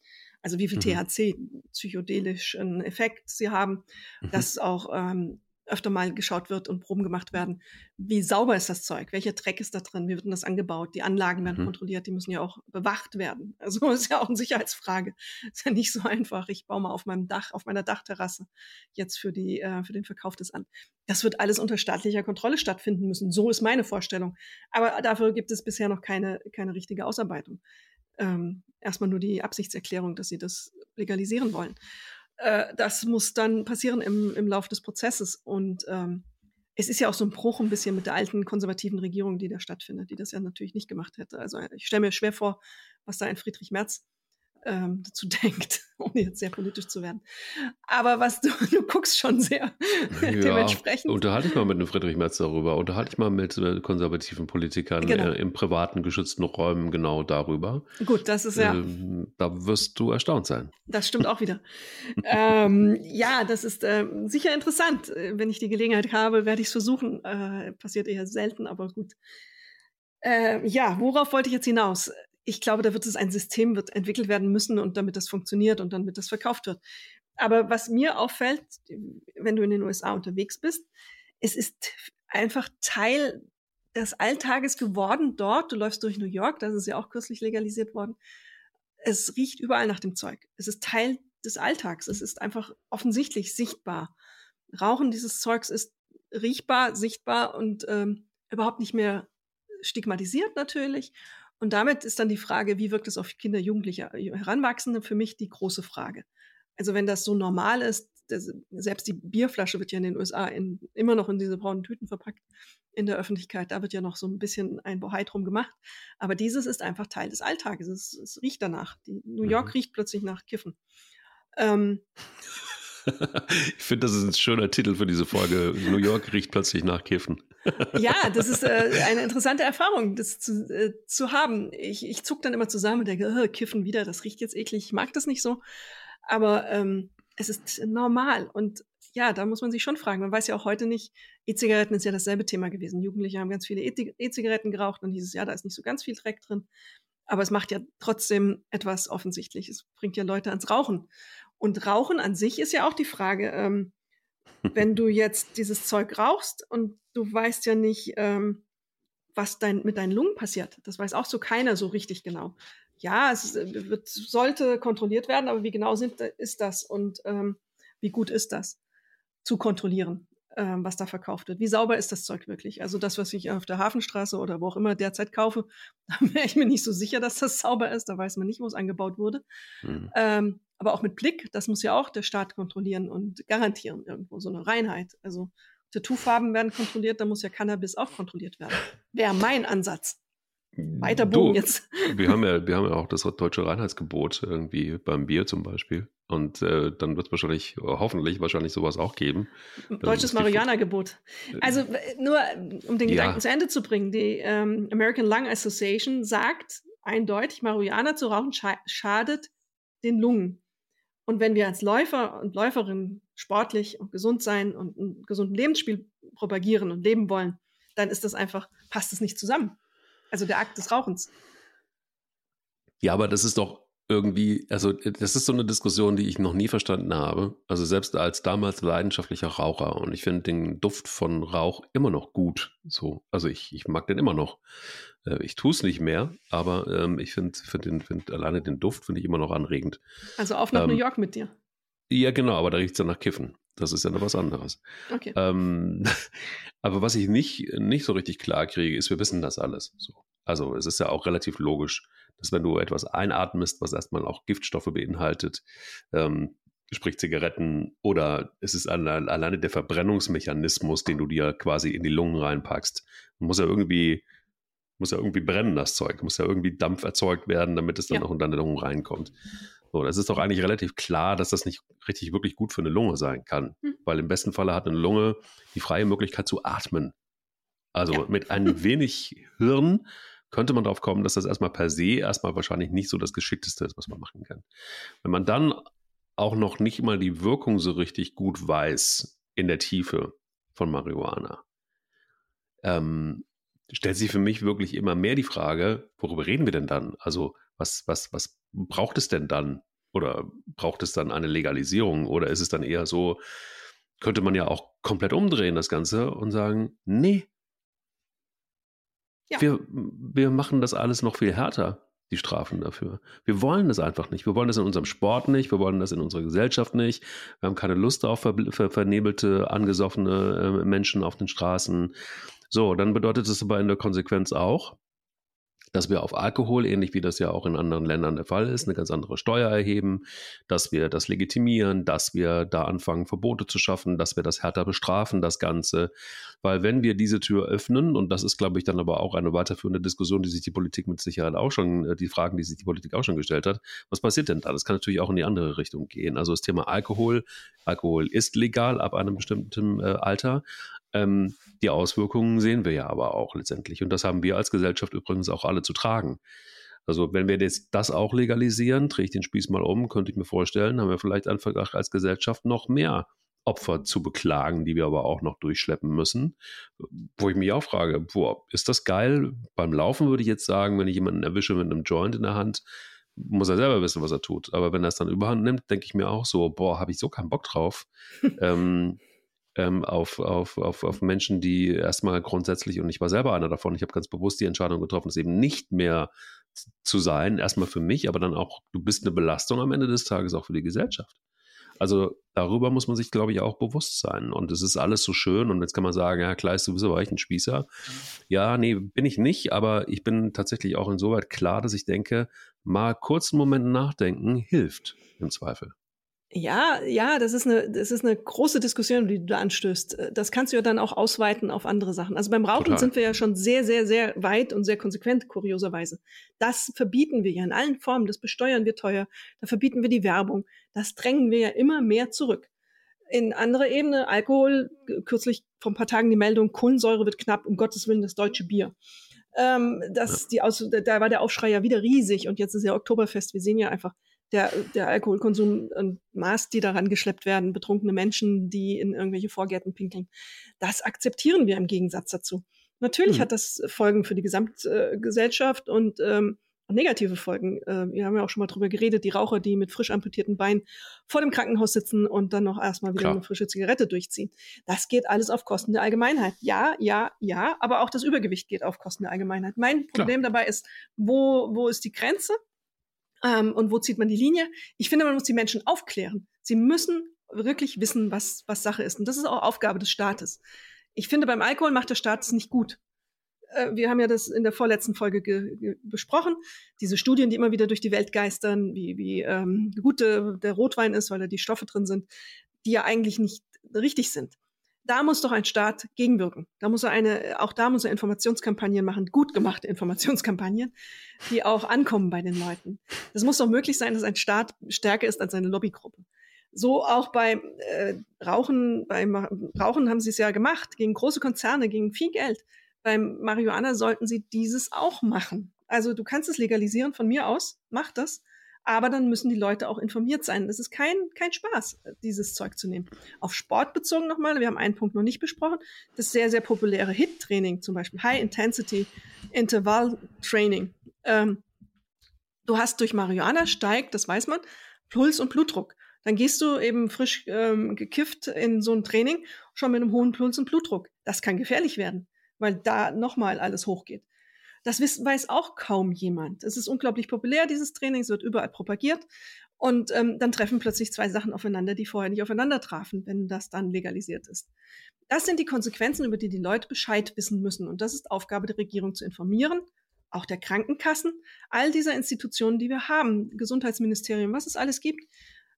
Also wie viel mhm. THC, psychedelischen Effekt sie haben, mhm. dass auch ähm, öfter mal geschaut wird und Proben gemacht werden, wie sauber ist das Zeug, welcher Dreck ist da drin, wie wird denn das angebaut, die Anlagen werden mhm. kontrolliert, die müssen ja auch bewacht werden. Also ist ja auch eine Sicherheitsfrage. Ist ja nicht so einfach, ich baue mal auf meinem Dach, auf meiner Dachterrasse jetzt für, die, äh, für den Verkauf des an. Das wird alles unter staatlicher Kontrolle stattfinden müssen. So ist meine Vorstellung. Aber dafür gibt es bisher noch keine, keine richtige Ausarbeitung. Ähm, erstmal nur die Absichtserklärung, dass sie das legalisieren wollen äh, das muss dann passieren im, im Lauf des Prozesses. Und ähm, es ist ja auch so ein Bruch ein bisschen mit der alten konservativen Regierung, die da stattfindet, die das ja natürlich nicht gemacht hätte. Also ich stelle mir schwer vor, was da ein Friedrich Merz ähm, dazu denkt, ohne jetzt sehr politisch zu werden. Aber was du, du guckst schon sehr ja, dementsprechend. Unterhalte ich mal mit einem Friedrich Merz darüber, unterhalte ich mal mit äh, konservativen Politikern genau. äh, im privaten geschützten Räumen genau darüber. Gut, das ist ja. Ähm, da wirst du erstaunt sein. Das stimmt auch wieder. ähm, ja, das ist äh, sicher interessant. Äh, wenn ich die Gelegenheit habe, werde ich es versuchen. Äh, passiert eher selten, aber gut. Äh, ja, worauf wollte ich jetzt hinaus? Ich glaube, da wird es ein System wird entwickelt werden müssen und damit das funktioniert und damit das verkauft wird. Aber was mir auffällt, wenn du in den USA unterwegs bist, es ist einfach Teil des Alltages geworden dort. Du läufst durch New York, das ist ja auch kürzlich legalisiert worden. Es riecht überall nach dem Zeug. Es ist Teil des Alltags. Es ist einfach offensichtlich sichtbar. Rauchen dieses Zeugs ist riechbar, sichtbar und ähm, überhaupt nicht mehr stigmatisiert natürlich und damit ist dann die Frage, wie wirkt es auf Kinder, Jugendliche, äh, Heranwachsende, für mich die große Frage. Also wenn das so normal ist, das, selbst die Bierflasche wird ja in den USA in, immer noch in diese braunen Tüten verpackt in der Öffentlichkeit. Da wird ja noch so ein bisschen ein Bohai drum gemacht. Aber dieses ist einfach Teil des Alltages. Es, es riecht danach. Die, New York mhm. riecht plötzlich nach Kiffen. Ähm, ich finde, das ist ein schöner Titel für diese Folge. New York riecht plötzlich nach Kiffen. Ja, das ist äh, eine interessante Erfahrung, das zu, äh, zu haben. Ich, ich zuck dann immer zusammen und denke, Kiffen wieder, das riecht jetzt eklig. Ich mag das nicht so. Aber ähm, es ist normal. Und ja, da muss man sich schon fragen. Man weiß ja auch heute nicht, E-Zigaretten ist ja dasselbe Thema gewesen. Jugendliche haben ganz viele E-Zigaretten geraucht und dieses Jahr, da ist nicht so ganz viel Dreck drin. Aber es macht ja trotzdem etwas offensichtlich. Es bringt ja Leute ans Rauchen. Und Rauchen an sich ist ja auch die Frage, ähm, wenn du jetzt dieses Zeug rauchst und du weißt ja nicht, ähm, was dein, mit deinen Lungen passiert. Das weiß auch so keiner so richtig genau. Ja, es äh, wird, sollte kontrolliert werden, aber wie genau sind, ist das und ähm, wie gut ist das zu kontrollieren, ähm, was da verkauft wird? Wie sauber ist das Zeug wirklich? Also das, was ich auf der Hafenstraße oder wo auch immer derzeit kaufe, da wäre ich mir nicht so sicher, dass das sauber ist. Da weiß man nicht, wo es angebaut wurde. Mhm. Ähm, aber auch mit Blick, das muss ja auch der Staat kontrollieren und garantieren irgendwo so eine Reinheit. Also Tattoofarben werden kontrolliert, da muss ja Cannabis auch kontrolliert werden. Wäre mein Ansatz. Weiter Bogen du, jetzt. Wir haben, ja, wir haben ja auch das deutsche Reinheitsgebot irgendwie beim Bier zum Beispiel. Und äh, dann wird es wahrscheinlich, hoffentlich wahrscheinlich sowas auch geben. Deutsches Marihuana-Gebot. Also nur, um den ja. Gedanken zu Ende zu bringen, die ähm, American Lung Association sagt eindeutig, Marihuana zu rauchen scha schadet den Lungen. Und wenn wir als Läufer und Läuferin sportlich und gesund sein und einen gesunden Lebensstil propagieren und leben wollen, dann ist das einfach, passt es nicht zusammen. Also der Akt des Rauchens. Ja, aber das ist doch irgendwie, also das ist so eine Diskussion, die ich noch nie verstanden habe. Also selbst als damals leidenschaftlicher Raucher und ich finde den Duft von Rauch immer noch gut. So, also ich, ich mag den immer noch. Äh, ich tue es nicht mehr, aber ähm, ich finde find den, find alleine den Duft finde ich immer noch anregend. Also auf nach ähm, New York mit dir. Ja, genau, aber da riecht es dann nach Kiffen. Das ist ja noch was anderes. Okay. Ähm, aber was ich nicht, nicht so richtig klar kriege, ist, wir wissen das alles. So. Also es ist ja auch relativ logisch, dass wenn du etwas einatmest, was erstmal auch Giftstoffe beinhaltet, ähm, sprich Zigaretten oder es ist alleine der Verbrennungsmechanismus, den du dir quasi in die Lungen reinpackst, muss ja irgendwie muss ja irgendwie brennen, das Zeug. Muss ja irgendwie Dampf erzeugt werden, damit es dann ja. noch in deine Lungen reinkommt. So, das ist doch eigentlich relativ klar, dass das nicht richtig wirklich gut für eine Lunge sein kann. Hm. Weil im besten Falle hat eine Lunge die freie Möglichkeit zu atmen. Also ja. mit ein wenig Hirn könnte man darauf kommen, dass das erstmal per se erstmal wahrscheinlich nicht so das Geschickteste ist, was man machen kann. Wenn man dann auch noch nicht mal die Wirkung so richtig gut weiß in der Tiefe von Marihuana, ähm, stellt sich für mich wirklich immer mehr die Frage, worüber reden wir denn dann? Also was, was, was braucht es denn dann? Oder braucht es dann eine Legalisierung? Oder ist es dann eher so, könnte man ja auch komplett umdrehen, das Ganze, und sagen, nee, ja. wir, wir machen das alles noch viel härter die Strafen dafür. Wir wollen das einfach nicht. Wir wollen das in unserem Sport nicht. Wir wollen das in unserer Gesellschaft nicht. Wir haben keine Lust auf ver ver vernebelte, angesoffene äh, Menschen auf den Straßen. So, dann bedeutet es aber in der Konsequenz auch, dass wir auf Alkohol, ähnlich wie das ja auch in anderen Ländern der Fall ist, eine ganz andere Steuer erheben, dass wir das legitimieren, dass wir da anfangen, Verbote zu schaffen, dass wir das härter bestrafen, das Ganze. Weil wenn wir diese Tür öffnen, und das ist, glaube ich, dann aber auch eine weiterführende Diskussion, die sich die Politik mit Sicherheit auch schon, äh, die Fragen, die sich die Politik auch schon gestellt hat, was passiert denn da? Das kann natürlich auch in die andere Richtung gehen. Also das Thema Alkohol, Alkohol ist legal ab einem bestimmten äh, Alter, ähm, die Auswirkungen sehen wir ja aber auch letztendlich. Und das haben wir als Gesellschaft übrigens auch alle zu tragen. Also wenn wir jetzt das auch legalisieren, drehe ich den Spieß mal um, könnte ich mir vorstellen, haben wir vielleicht einfach als Gesellschaft noch mehr Opfer zu beklagen, die wir aber auch noch durchschleppen müssen. Wo ich mich auch frage, boah, ist das geil? Beim Laufen würde ich jetzt sagen, wenn ich jemanden erwische mit einem Joint in der Hand, muss er selber wissen, was er tut. Aber wenn er es dann überhand nimmt, denke ich mir auch so, boah, habe ich so keinen Bock drauf. ähm, ähm, auf, auf, auf, auf Menschen, die erstmal grundsätzlich, und ich war selber einer davon, ich habe ganz bewusst die Entscheidung getroffen, es eben nicht mehr zu sein, erstmal für mich, aber dann auch, du bist eine Belastung am Ende des Tages auch für die Gesellschaft. Also darüber muss man sich, glaube ich, auch bewusst sein. Und es ist alles so schön. Und jetzt kann man sagen, ja, klar, ist sowieso echt ein Spießer. Ja, nee, bin ich nicht, aber ich bin tatsächlich auch insoweit klar, dass ich denke, mal kurz einen Moment nachdenken hilft im Zweifel. Ja, ja, das ist eine, das ist eine große Diskussion, die du da anstößt. Das kannst du ja dann auch ausweiten auf andere Sachen. Also beim Rauchen Total. sind wir ja schon sehr, sehr, sehr weit und sehr konsequent, kurioserweise. Das verbieten wir ja in allen Formen. Das besteuern wir teuer. Da verbieten wir die Werbung. Das drängen wir ja immer mehr zurück. In anderer Ebene, Alkohol, kürzlich vor ein paar Tagen die Meldung, Kohlensäure wird knapp, um Gottes Willen das deutsche Bier. Ähm, das, ja. die Aus, da war der Aufschrei ja wieder riesig und jetzt ist ja Oktoberfest. Wir sehen ja einfach, der, der Alkoholkonsum und Maß, die daran geschleppt werden, betrunkene Menschen, die in irgendwelche Vorgärten pinkeln. Das akzeptieren wir im Gegensatz dazu. Natürlich mhm. hat das Folgen für die Gesamtgesellschaft und ähm, negative Folgen. Äh, wir haben ja auch schon mal drüber geredet, die Raucher, die mit frisch amputierten Beinen vor dem Krankenhaus sitzen und dann noch erstmal wieder Klar. eine frische Zigarette durchziehen. Das geht alles auf Kosten der Allgemeinheit. Ja, ja, ja, aber auch das Übergewicht geht auf Kosten der Allgemeinheit. Mein Problem Klar. dabei ist, wo, wo ist die Grenze? Ähm, und wo zieht man die Linie? Ich finde, man muss die Menschen aufklären. Sie müssen wirklich wissen, was, was Sache ist. Und das ist auch Aufgabe des Staates. Ich finde, beim Alkohol macht der Staat es nicht gut. Äh, wir haben ja das in der vorletzten Folge besprochen. Diese Studien, die immer wieder durch die Welt geistern, wie, wie ähm, gut der, der Rotwein ist, weil da die Stoffe drin sind, die ja eigentlich nicht richtig sind. Da muss doch ein Staat gegenwirken. Da muss er eine, auch da muss er Informationskampagnen machen, gut gemachte Informationskampagnen, die auch ankommen bei den Leuten. Es muss doch möglich sein, dass ein Staat stärker ist als seine Lobbygruppe. So auch beim äh, Rauchen, beim Rauchen haben sie es ja gemacht, gegen große Konzerne, gegen viel Geld. Beim Marihuana sollten sie dieses auch machen. Also du kannst es legalisieren von mir aus, mach das, aber dann müssen die Leute auch informiert sein. Das ist kein, kein Spaß, dieses Zeug zu nehmen. Auf Sport bezogen nochmal, wir haben einen Punkt noch nicht besprochen, das sehr, sehr populäre HIT-Training, zum Beispiel High Intensity Interval Training. Ähm, du hast durch Marihuana steigt, das weiß man, Puls und Blutdruck. Dann gehst du eben frisch ähm, gekifft in so ein Training, schon mit einem hohen Puls und Blutdruck. Das kann gefährlich werden weil da nochmal alles hochgeht. Das weiß auch kaum jemand. Es ist unglaublich populär, dieses Training, es wird überall propagiert. Und ähm, dann treffen plötzlich zwei Sachen aufeinander, die vorher nicht aufeinander trafen, wenn das dann legalisiert ist. Das sind die Konsequenzen, über die die Leute Bescheid wissen müssen. Und das ist Aufgabe der Regierung zu informieren, auch der Krankenkassen, all dieser Institutionen, die wir haben, Gesundheitsministerium, was es alles gibt.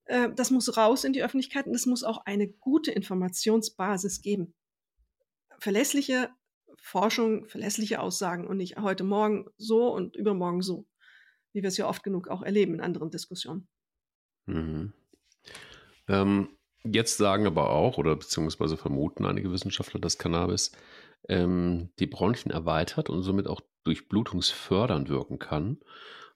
Äh, das muss raus in die Öffentlichkeit und es muss auch eine gute Informationsbasis geben. Verlässliche Forschung verlässliche Aussagen und nicht heute Morgen so und übermorgen so, wie wir es ja oft genug auch erleben in anderen Diskussionen. Mhm. Ähm, jetzt sagen aber auch, oder beziehungsweise vermuten einige Wissenschaftler, dass Cannabis ähm, die Bronchien erweitert und somit auch durchblutungsfördernd wirken kann.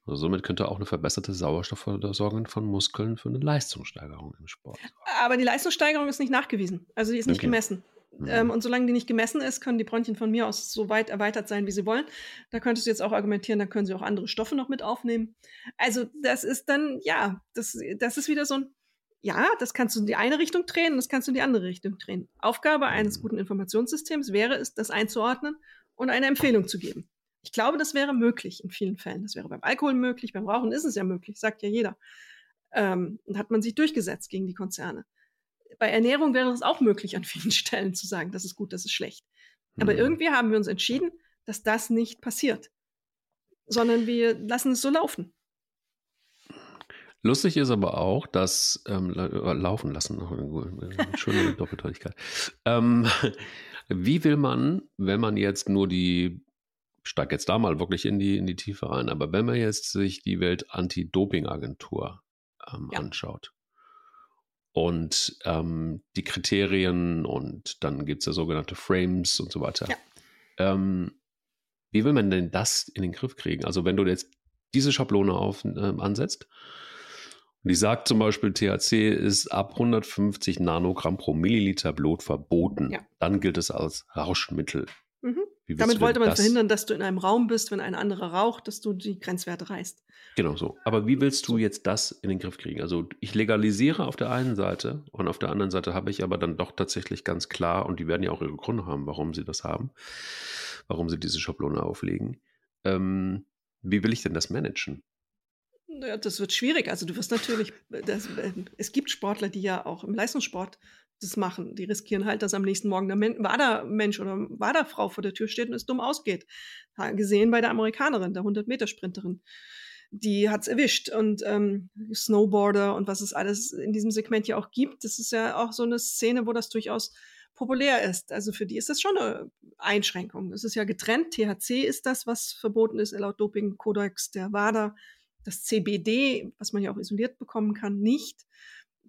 Also somit könnte auch eine verbesserte Sauerstoffversorgung von Muskeln für eine Leistungssteigerung im Sport. Aber die Leistungssteigerung ist nicht nachgewiesen. Also die ist nicht okay. gemessen. Mhm. Ähm, und solange die nicht gemessen ist, können die Bronchien von mir aus so weit erweitert sein, wie sie wollen. Da könntest du jetzt auch argumentieren, da können sie auch andere Stoffe noch mit aufnehmen. Also das ist dann, ja, das, das ist wieder so ein, ja, das kannst du in die eine Richtung drehen, das kannst du in die andere Richtung drehen. Aufgabe eines mhm. guten Informationssystems wäre es, das einzuordnen und eine Empfehlung zu geben. Ich glaube, das wäre möglich in vielen Fällen. Das wäre beim Alkohol möglich, beim Rauchen ist es ja möglich, sagt ja jeder. Ähm, und hat man sich durchgesetzt gegen die Konzerne bei Ernährung wäre es auch möglich, an vielen Stellen zu sagen, das ist gut, das ist schlecht. Aber mhm. irgendwie haben wir uns entschieden, dass das nicht passiert, sondern wir lassen es so laufen. Lustig ist aber auch, dass ähm, äh, laufen lassen, schöne Doppeldeutigkeit. Ähm, wie will man, wenn man jetzt nur die, steig jetzt da mal wirklich in die, in die Tiefe rein, aber wenn man jetzt sich die Welt-Anti-Doping-Agentur ähm, ja. anschaut, und ähm, die Kriterien und dann gibt es ja sogenannte Frames und so weiter. Ja. Ähm, wie will man denn das in den Griff kriegen? Also wenn du jetzt diese Schablone auf, äh, ansetzt und die sagt zum Beispiel, THC ist ab 150 Nanogramm pro Milliliter Blut verboten, ja. dann gilt es als Rauschmittel. Damit wollte man das? verhindern, dass du in einem Raum bist, wenn ein anderer raucht, dass du die Grenzwerte reißt. Genau so. Aber wie willst du jetzt das in den Griff kriegen? Also ich legalisiere auf der einen Seite und auf der anderen Seite habe ich aber dann doch tatsächlich ganz klar, und die werden ja auch ihre Gründe haben, warum sie das haben, warum sie diese Schablone auflegen. Ähm, wie will ich denn das managen? Ja, das wird schwierig. Also du wirst natürlich, das, es gibt Sportler, die ja auch im Leistungssport das machen. Die riskieren halt, dass am nächsten Morgen der Men Wader-Mensch oder Wader-Frau vor der Tür steht und es dumm ausgeht. Gesehen bei der Amerikanerin, der 100-Meter-Sprinterin. Die hat's erwischt. Und ähm, Snowboarder und was es alles in diesem Segment ja auch gibt, das ist ja auch so eine Szene, wo das durchaus populär ist. Also für die ist das schon eine Einschränkung. Es ist ja getrennt. THC ist das, was verboten ist laut Doping-Kodex der WADA. Das CBD, was man ja auch isoliert bekommen kann, nicht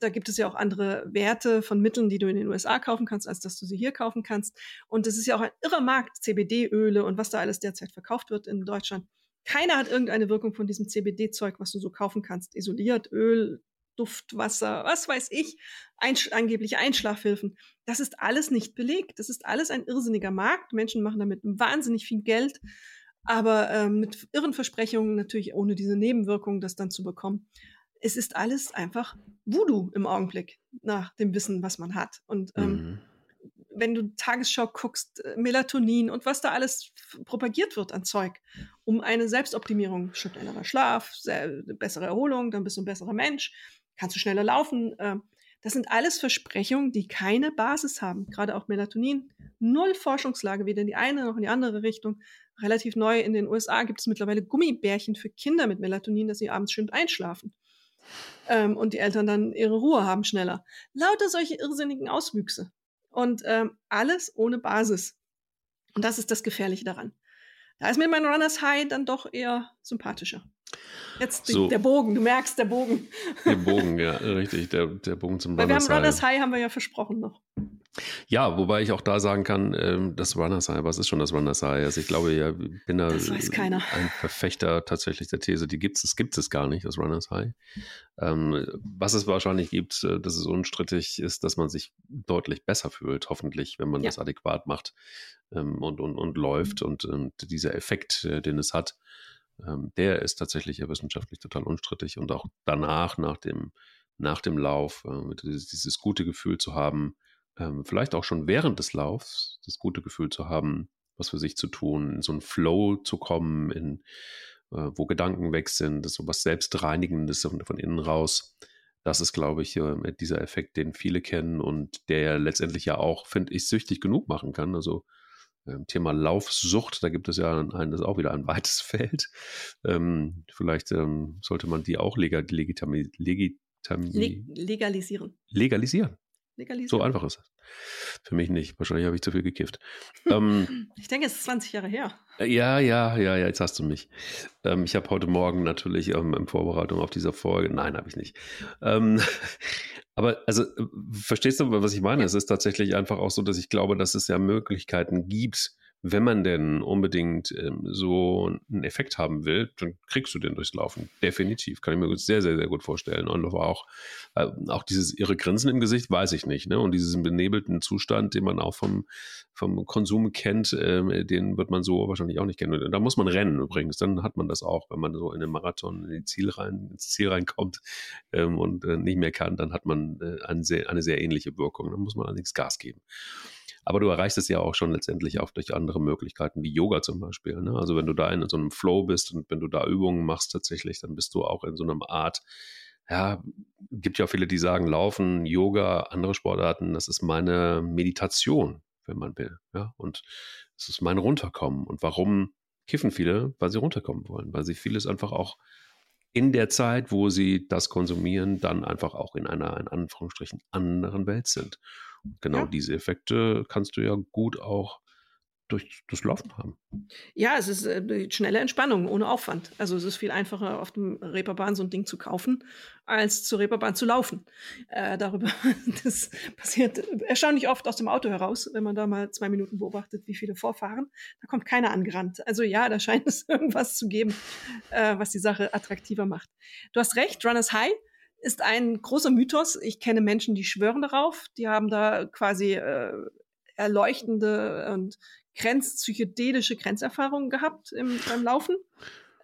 da gibt es ja auch andere Werte von Mitteln, die du in den USA kaufen kannst, als dass du sie hier kaufen kannst. Und es ist ja auch ein irrer Markt, CBD-Öle und was da alles derzeit verkauft wird in Deutschland. Keiner hat irgendeine Wirkung von diesem CBD-Zeug, was du so kaufen kannst. Isoliert, Öl, Duft, Wasser, was weiß ich, Einsch angebliche Einschlafhilfen. Das ist alles nicht belegt. Das ist alles ein irrsinniger Markt. Menschen machen damit wahnsinnig viel Geld. aber äh, mit irren Versprechungen, natürlich ohne diese Nebenwirkungen, das dann zu bekommen. Es ist alles einfach Voodoo im Augenblick, nach dem Wissen, was man hat. Und ähm, mhm. wenn du Tagesschau guckst, äh, Melatonin und was da alles propagiert wird an Zeug, um eine Selbstoptimierung, schnellerer Schlaf, bessere Erholung, dann bist du ein besserer Mensch, kannst du schneller laufen. Äh, das sind alles Versprechungen, die keine Basis haben. Gerade auch Melatonin. Null Forschungslage, weder in die eine noch in die andere Richtung. Relativ neu in den USA gibt es mittlerweile Gummibärchen für Kinder mit Melatonin, dass sie abends schön einschlafen. Ähm, und die Eltern dann ihre Ruhe haben schneller. Lauter solche irrsinnigen Auswüchse. Und ähm, alles ohne Basis. Und das ist das Gefährliche daran. Da ist mir mein Runners High dann doch eher sympathischer. Jetzt so. der Bogen, du merkst, der Bogen. Der Bogen, ja, richtig, der, der Bogen zum Weil Runners High. wir haben Runners High, haben wir ja versprochen noch. Ja, wobei ich auch da sagen kann, ähm, das Runners High, was ist schon das Runners High? Also ich glaube ja, bin da ein Verfechter tatsächlich der These, die gibt es, gibt es gar nicht, das Runners High. Ähm, was es wahrscheinlich gibt, äh, das ist unstrittig, ist, dass man sich deutlich besser fühlt, hoffentlich, wenn man ja. das adäquat macht ähm, und, und, und läuft mhm. und, und dieser Effekt, äh, den es hat, der ist tatsächlich ja wissenschaftlich total unstrittig und auch danach, nach dem, nach dem Lauf, äh, dieses, gute Gefühl zu haben, ähm, vielleicht auch schon während des Laufs, das gute Gefühl zu haben, was für sich zu tun, in so einen Flow zu kommen, in, äh, wo Gedanken weg sind, das so was Selbstreinigendes von, von innen raus. Das ist, glaube ich, äh, dieser Effekt, den viele kennen und der letztendlich ja auch, finde ich, süchtig genug machen kann. Also ähm, Thema Laufsucht, da gibt es ja ein, das ist auch wieder ein weites Feld. Ähm, vielleicht ähm, sollte man die auch legal, legitami, legitami, legalisieren. Legalisieren. Legalisieren. So einfach ist es. Für mich nicht. Wahrscheinlich habe ich zu viel gekifft. ähm, ich denke, es ist 20 Jahre her. Ja, ja, ja, ja, jetzt hast du mich. Ähm, ich habe heute Morgen natürlich ähm, in Vorbereitung auf diese Folge, nein, habe ich nicht. Ähm, aber also, äh, verstehst du, was ich meine? Es ist tatsächlich einfach auch so, dass ich glaube, dass es ja Möglichkeiten gibt, wenn man denn unbedingt ähm, so einen Effekt haben will, dann kriegst du den durchs Laufen. Definitiv. Kann ich mir sehr, sehr, sehr gut vorstellen. Und auch, äh, auch dieses irre Grinsen im Gesicht, weiß ich nicht. Ne? Und diesen benebelten Zustand, den man auch vom, vom Konsum kennt, äh, den wird man so wahrscheinlich auch nicht kennen. Und da muss man rennen übrigens. Dann hat man das auch, wenn man so in den Marathon in Ziel rein, ins Ziel reinkommt ähm, und äh, nicht mehr kann, dann hat man äh, eine, sehr, eine sehr ähnliche Wirkung. Dann muss man allerdings Gas geben. Aber du erreichst es ja auch schon letztendlich auch durch andere Möglichkeiten, wie Yoga zum Beispiel. Ne? Also wenn du da in so einem Flow bist und wenn du da Übungen machst tatsächlich, dann bist du auch in so einer Art, ja, gibt ja viele, die sagen, Laufen, Yoga, andere Sportarten, das ist meine Meditation, wenn man will. Ja, und es ist mein Runterkommen. Und warum kiffen viele? Weil sie runterkommen wollen, weil sie vieles einfach auch in der Zeit, wo sie das konsumieren, dann einfach auch in einer, in Anführungsstrichen, anderen Welt sind genau ja. diese Effekte kannst du ja gut auch durch das Laufen haben. Ja, es ist äh, schnelle Entspannung ohne Aufwand. Also es ist viel einfacher, auf dem Reeperbahn so ein Ding zu kaufen, als zur Reeperbahn zu laufen. Äh, darüber, das passiert erstaunlich oft aus dem Auto heraus, wenn man da mal zwei Minuten beobachtet, wie viele vorfahren. Da kommt keiner angerannt. Also ja, da scheint es irgendwas zu geben, äh, was die Sache attraktiver macht. Du hast recht, Runners High ist ein großer Mythos. Ich kenne Menschen, die schwören darauf. Die haben da quasi äh, erleuchtende und grenz psychedelische Grenzerfahrungen gehabt im, beim Laufen.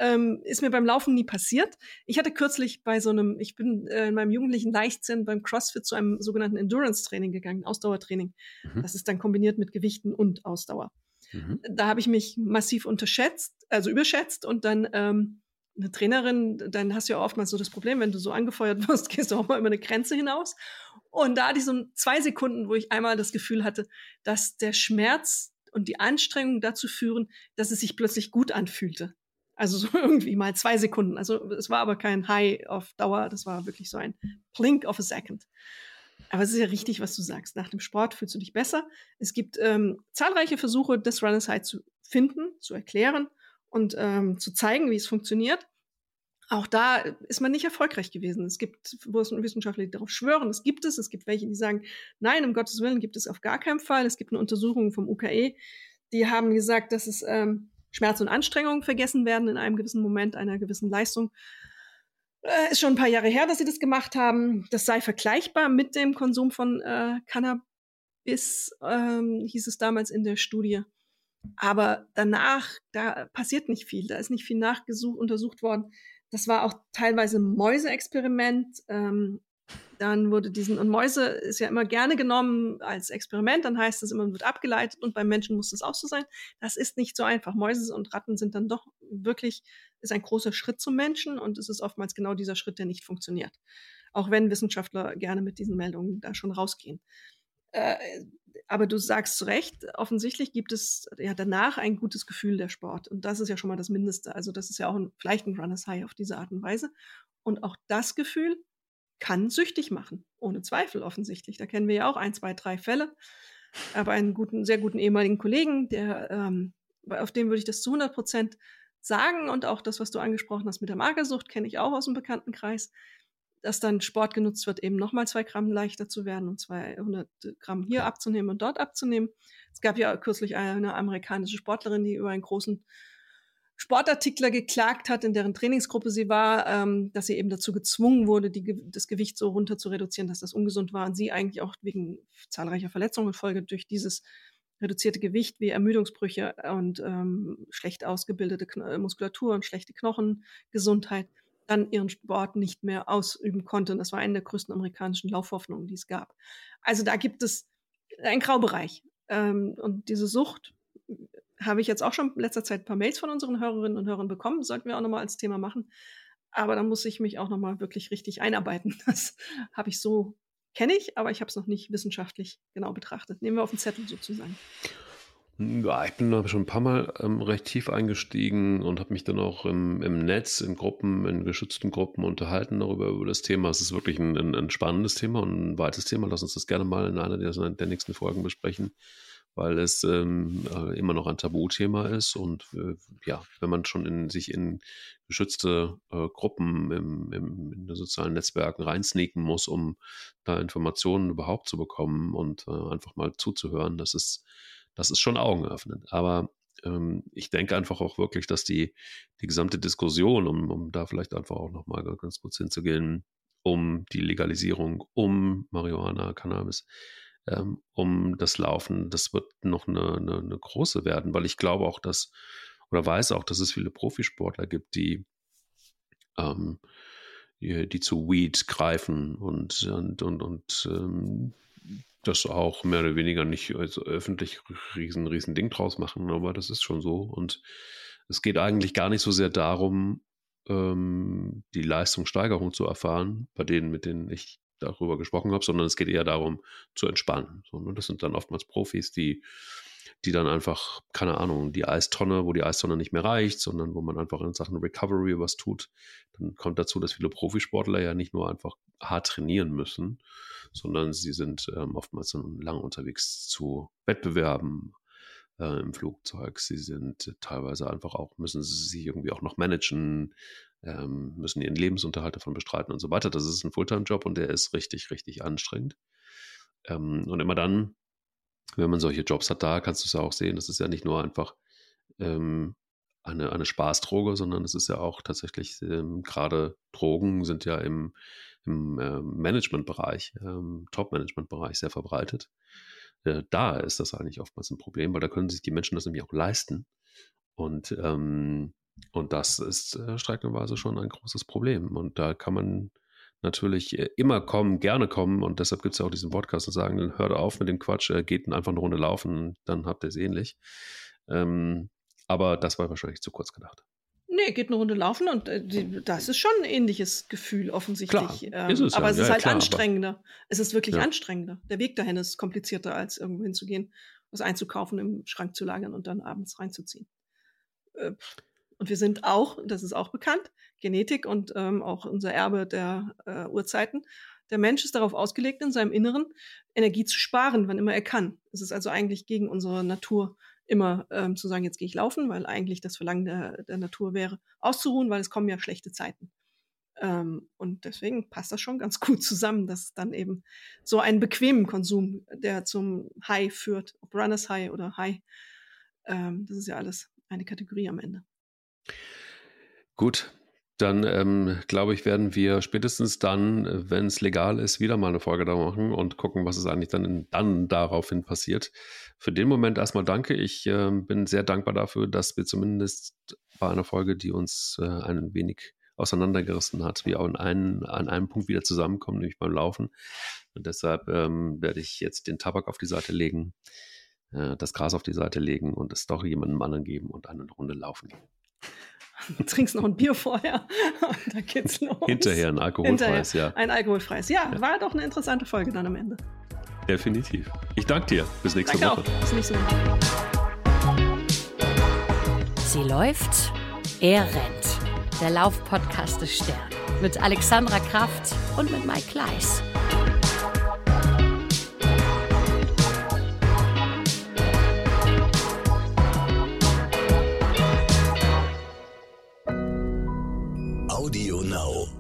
Ähm, ist mir beim Laufen nie passiert. Ich hatte kürzlich bei so einem, ich bin äh, in meinem jugendlichen Leichtsinn beim CrossFit zu einem sogenannten Endurance-Training gegangen, Ausdauertraining. Mhm. Das ist dann kombiniert mit Gewichten und Ausdauer. Mhm. Da habe ich mich massiv unterschätzt, also überschätzt und dann ähm, eine Trainerin, dann hast du ja oftmals so das Problem, wenn du so angefeuert wirst, gehst du auch mal über eine Grenze hinaus. Und da hatte ich so zwei Sekunden, wo ich einmal das Gefühl hatte, dass der Schmerz und die Anstrengung dazu führen, dass es sich plötzlich gut anfühlte. Also so irgendwie mal zwei Sekunden. Also es war aber kein High auf Dauer, das war wirklich so ein Plink of a second. Aber es ist ja richtig, was du sagst. Nach dem Sport fühlst du dich besser. Es gibt ähm, zahlreiche Versuche, das Runners High zu finden, zu erklären und ähm, zu zeigen, wie es funktioniert. Auch da ist man nicht erfolgreich gewesen. Es gibt Wissenschaftler, die darauf schwören, es gibt es. Es gibt welche, die sagen, nein, um Gottes Willen gibt es auf gar keinen Fall. Es gibt eine Untersuchung vom UKE, die haben gesagt, dass es ähm, Schmerz und Anstrengung vergessen werden in einem gewissen Moment einer gewissen Leistung. Äh, ist schon ein paar Jahre her, dass sie das gemacht haben. Das sei vergleichbar mit dem Konsum von äh, Cannabis, ähm, hieß es damals in der Studie. Aber danach, da passiert nicht viel. Da ist nicht viel nachgesucht, untersucht worden. Das war auch teilweise Mäuseexperiment. Ähm, dann wurde diesen, und Mäuse ist ja immer gerne genommen als Experiment, dann heißt es immer, wird abgeleitet und beim Menschen muss das auch so sein. Das ist nicht so einfach. Mäuse und Ratten sind dann doch wirklich, ist ein großer Schritt zum Menschen und es ist oftmals genau dieser Schritt, der nicht funktioniert. Auch wenn Wissenschaftler gerne mit diesen Meldungen da schon rausgehen. Äh, aber du sagst zu Recht, offensichtlich gibt es ja danach ein gutes Gefühl der Sport. Und das ist ja schon mal das Mindeste. Also das ist ja auch ein, vielleicht ein Runners High auf diese Art und Weise. Und auch das Gefühl kann süchtig machen, ohne Zweifel offensichtlich. Da kennen wir ja auch ein, zwei, drei Fälle. Aber einen guten, sehr guten ehemaligen Kollegen, der, ähm, auf dem würde ich das zu 100 Prozent sagen. Und auch das, was du angesprochen hast mit der Magersucht, kenne ich auch aus dem Bekanntenkreis, dass dann Sport genutzt wird, eben nochmal zwei Gramm leichter zu werden und 200 Gramm hier abzunehmen und dort abzunehmen. Es gab ja kürzlich eine amerikanische Sportlerin, die über einen großen Sportartikler geklagt hat, in deren Trainingsgruppe sie war, ähm, dass sie eben dazu gezwungen wurde, die, das Gewicht so runter zu reduzieren, dass das ungesund war und sie eigentlich auch wegen zahlreicher Verletzungen Folge durch dieses reduzierte Gewicht wie Ermüdungsbrüche und ähm, schlecht ausgebildete Kno Muskulatur und schlechte Knochengesundheit dann ihren Sport nicht mehr ausüben konnte. Und das war eine der größten amerikanischen Laufhoffnungen, die es gab. Also da gibt es einen Graubereich. Ähm, und diese Sucht habe ich jetzt auch schon in letzter Zeit ein paar Mails von unseren Hörerinnen und Hörern bekommen. Sollten wir auch nochmal als Thema machen. Aber da muss ich mich auch nochmal wirklich richtig einarbeiten. Das habe ich so, kenne ich, aber ich habe es noch nicht wissenschaftlich genau betrachtet. Nehmen wir auf den Zettel sozusagen. Ja, ich bin da schon ein paar Mal ähm, recht tief eingestiegen und habe mich dann auch im, im, Netz, in Gruppen, in geschützten Gruppen unterhalten darüber, über das Thema. Es ist wirklich ein, ein, ein, spannendes Thema und ein weites Thema. Lass uns das gerne mal in einer der, der nächsten Folgen besprechen weil es ähm, äh, immer noch ein Tabuthema ist. Und äh, ja, wenn man schon in, sich in geschützte äh, Gruppen im, im, in den sozialen Netzwerken reinsneaken muss, um da Informationen überhaupt zu bekommen und äh, einfach mal zuzuhören, das ist, das ist schon augenöffnend. Aber ähm, ich denke einfach auch wirklich, dass die, die gesamte Diskussion, um, um da vielleicht einfach auch nochmal ganz kurz hinzugehen, um die Legalisierung, um Marihuana, Cannabis, ähm, um das Laufen. Das wird noch eine, eine, eine, große werden, weil ich glaube auch, dass oder weiß auch, dass es viele Profisportler gibt, die, ähm, die, die, zu Weed greifen und, und, und, und ähm, das auch mehr oder weniger nicht also öffentlich riesen, riesen Ding draus machen, aber das ist schon so. Und es geht eigentlich gar nicht so sehr darum, ähm, die Leistungssteigerung zu erfahren, bei denen, mit denen ich darüber gesprochen habe, sondern es geht eher darum, zu entspannen. So, ne? Das sind dann oftmals Profis, die, die dann einfach, keine Ahnung, die Eistonne, wo die Eistonne nicht mehr reicht, sondern wo man einfach in Sachen Recovery was tut. Dann kommt dazu, dass viele Profisportler ja nicht nur einfach hart trainieren müssen, sondern sie sind ähm, oftmals dann lang unterwegs zu Wettbewerben, äh, im Flugzeug. Sie sind teilweise einfach auch, müssen sie sich irgendwie auch noch managen, ähm, müssen ihren Lebensunterhalt davon bestreiten und so weiter. Das ist ein Fulltime-Job und der ist richtig, richtig anstrengend. Ähm, und immer dann, wenn man solche Jobs hat, da kannst du es ja auch sehen, das ist ja nicht nur einfach ähm, eine, eine Spaßdroge, sondern es ist ja auch tatsächlich, ähm, gerade Drogen sind ja im, im äh, Managementbereich, ähm, Top-Management-Bereich sehr verbreitet. Äh, da ist das eigentlich oftmals ein Problem, weil da können sich die Menschen das nämlich auch leisten. Und ähm, und das ist äh, streckenweise schon ein großes Problem. Und da kann man natürlich äh, immer kommen, gerne kommen. Und deshalb gibt es ja auch diesen Podcast und sagen, hört auf mit dem Quatsch, äh, geht einfach eine Runde laufen, dann habt ihr es ähnlich. Ähm, aber das war wahrscheinlich zu kurz gedacht. Nee, geht eine Runde laufen und äh, die, das ist schon ein ähnliches Gefühl offensichtlich. Klar, ähm, ist es aber ja. es ist ja, halt klar, anstrengender. Es ist wirklich Ja. anstrengender. Der Weg dahin ist komplizierter, als irgendwo hinzugehen, was einzukaufen, im Schrank zu lagern und dann abends reinzuziehen. Äh. Und wir sind auch, das ist auch bekannt, Genetik und ähm, auch unser Erbe der äh, Urzeiten. Der Mensch ist darauf ausgelegt, in seinem Inneren Energie zu sparen, wann immer er kann. Es ist also eigentlich gegen unsere Natur, immer ähm, zu sagen, jetzt gehe ich laufen, weil eigentlich das Verlangen der, der Natur wäre, auszuruhen, weil es kommen ja schlechte Zeiten. Ähm, und deswegen passt das schon ganz gut zusammen, dass dann eben so einen bequemen Konsum, der zum High führt, ob Runners High oder High, ähm, das ist ja alles eine Kategorie am Ende. Gut, dann ähm, glaube ich, werden wir spätestens dann, wenn es legal ist, wieder mal eine Folge da machen und gucken, was ist eigentlich dann, dann daraufhin passiert. Für den Moment erstmal danke. Ich äh, bin sehr dankbar dafür, dass wir zumindest bei einer Folge, die uns äh, ein wenig auseinandergerissen hat, wir auch in einen, an einem Punkt wieder zusammenkommen, nämlich beim Laufen. Und deshalb ähm, werde ich jetzt den Tabak auf die Seite legen, äh, das Gras auf die Seite legen und es doch jemandem anderen geben und eine Runde laufen gehen. trinkst noch ein Bier vorher und dann geht's los. Hinterher ein alkoholfreies, Hinterher, ja. Ein alkoholfreies. Ja, ja, war doch eine interessante Folge dann am Ende. Definitiv. Ich danke dir. Bis nächste danke Woche. Auch. Bis nächste Woche. Sie läuft, er rennt. Der Laufpodcast des Stern. Mit Alexandra Kraft und mit Mike Kleiss. Now.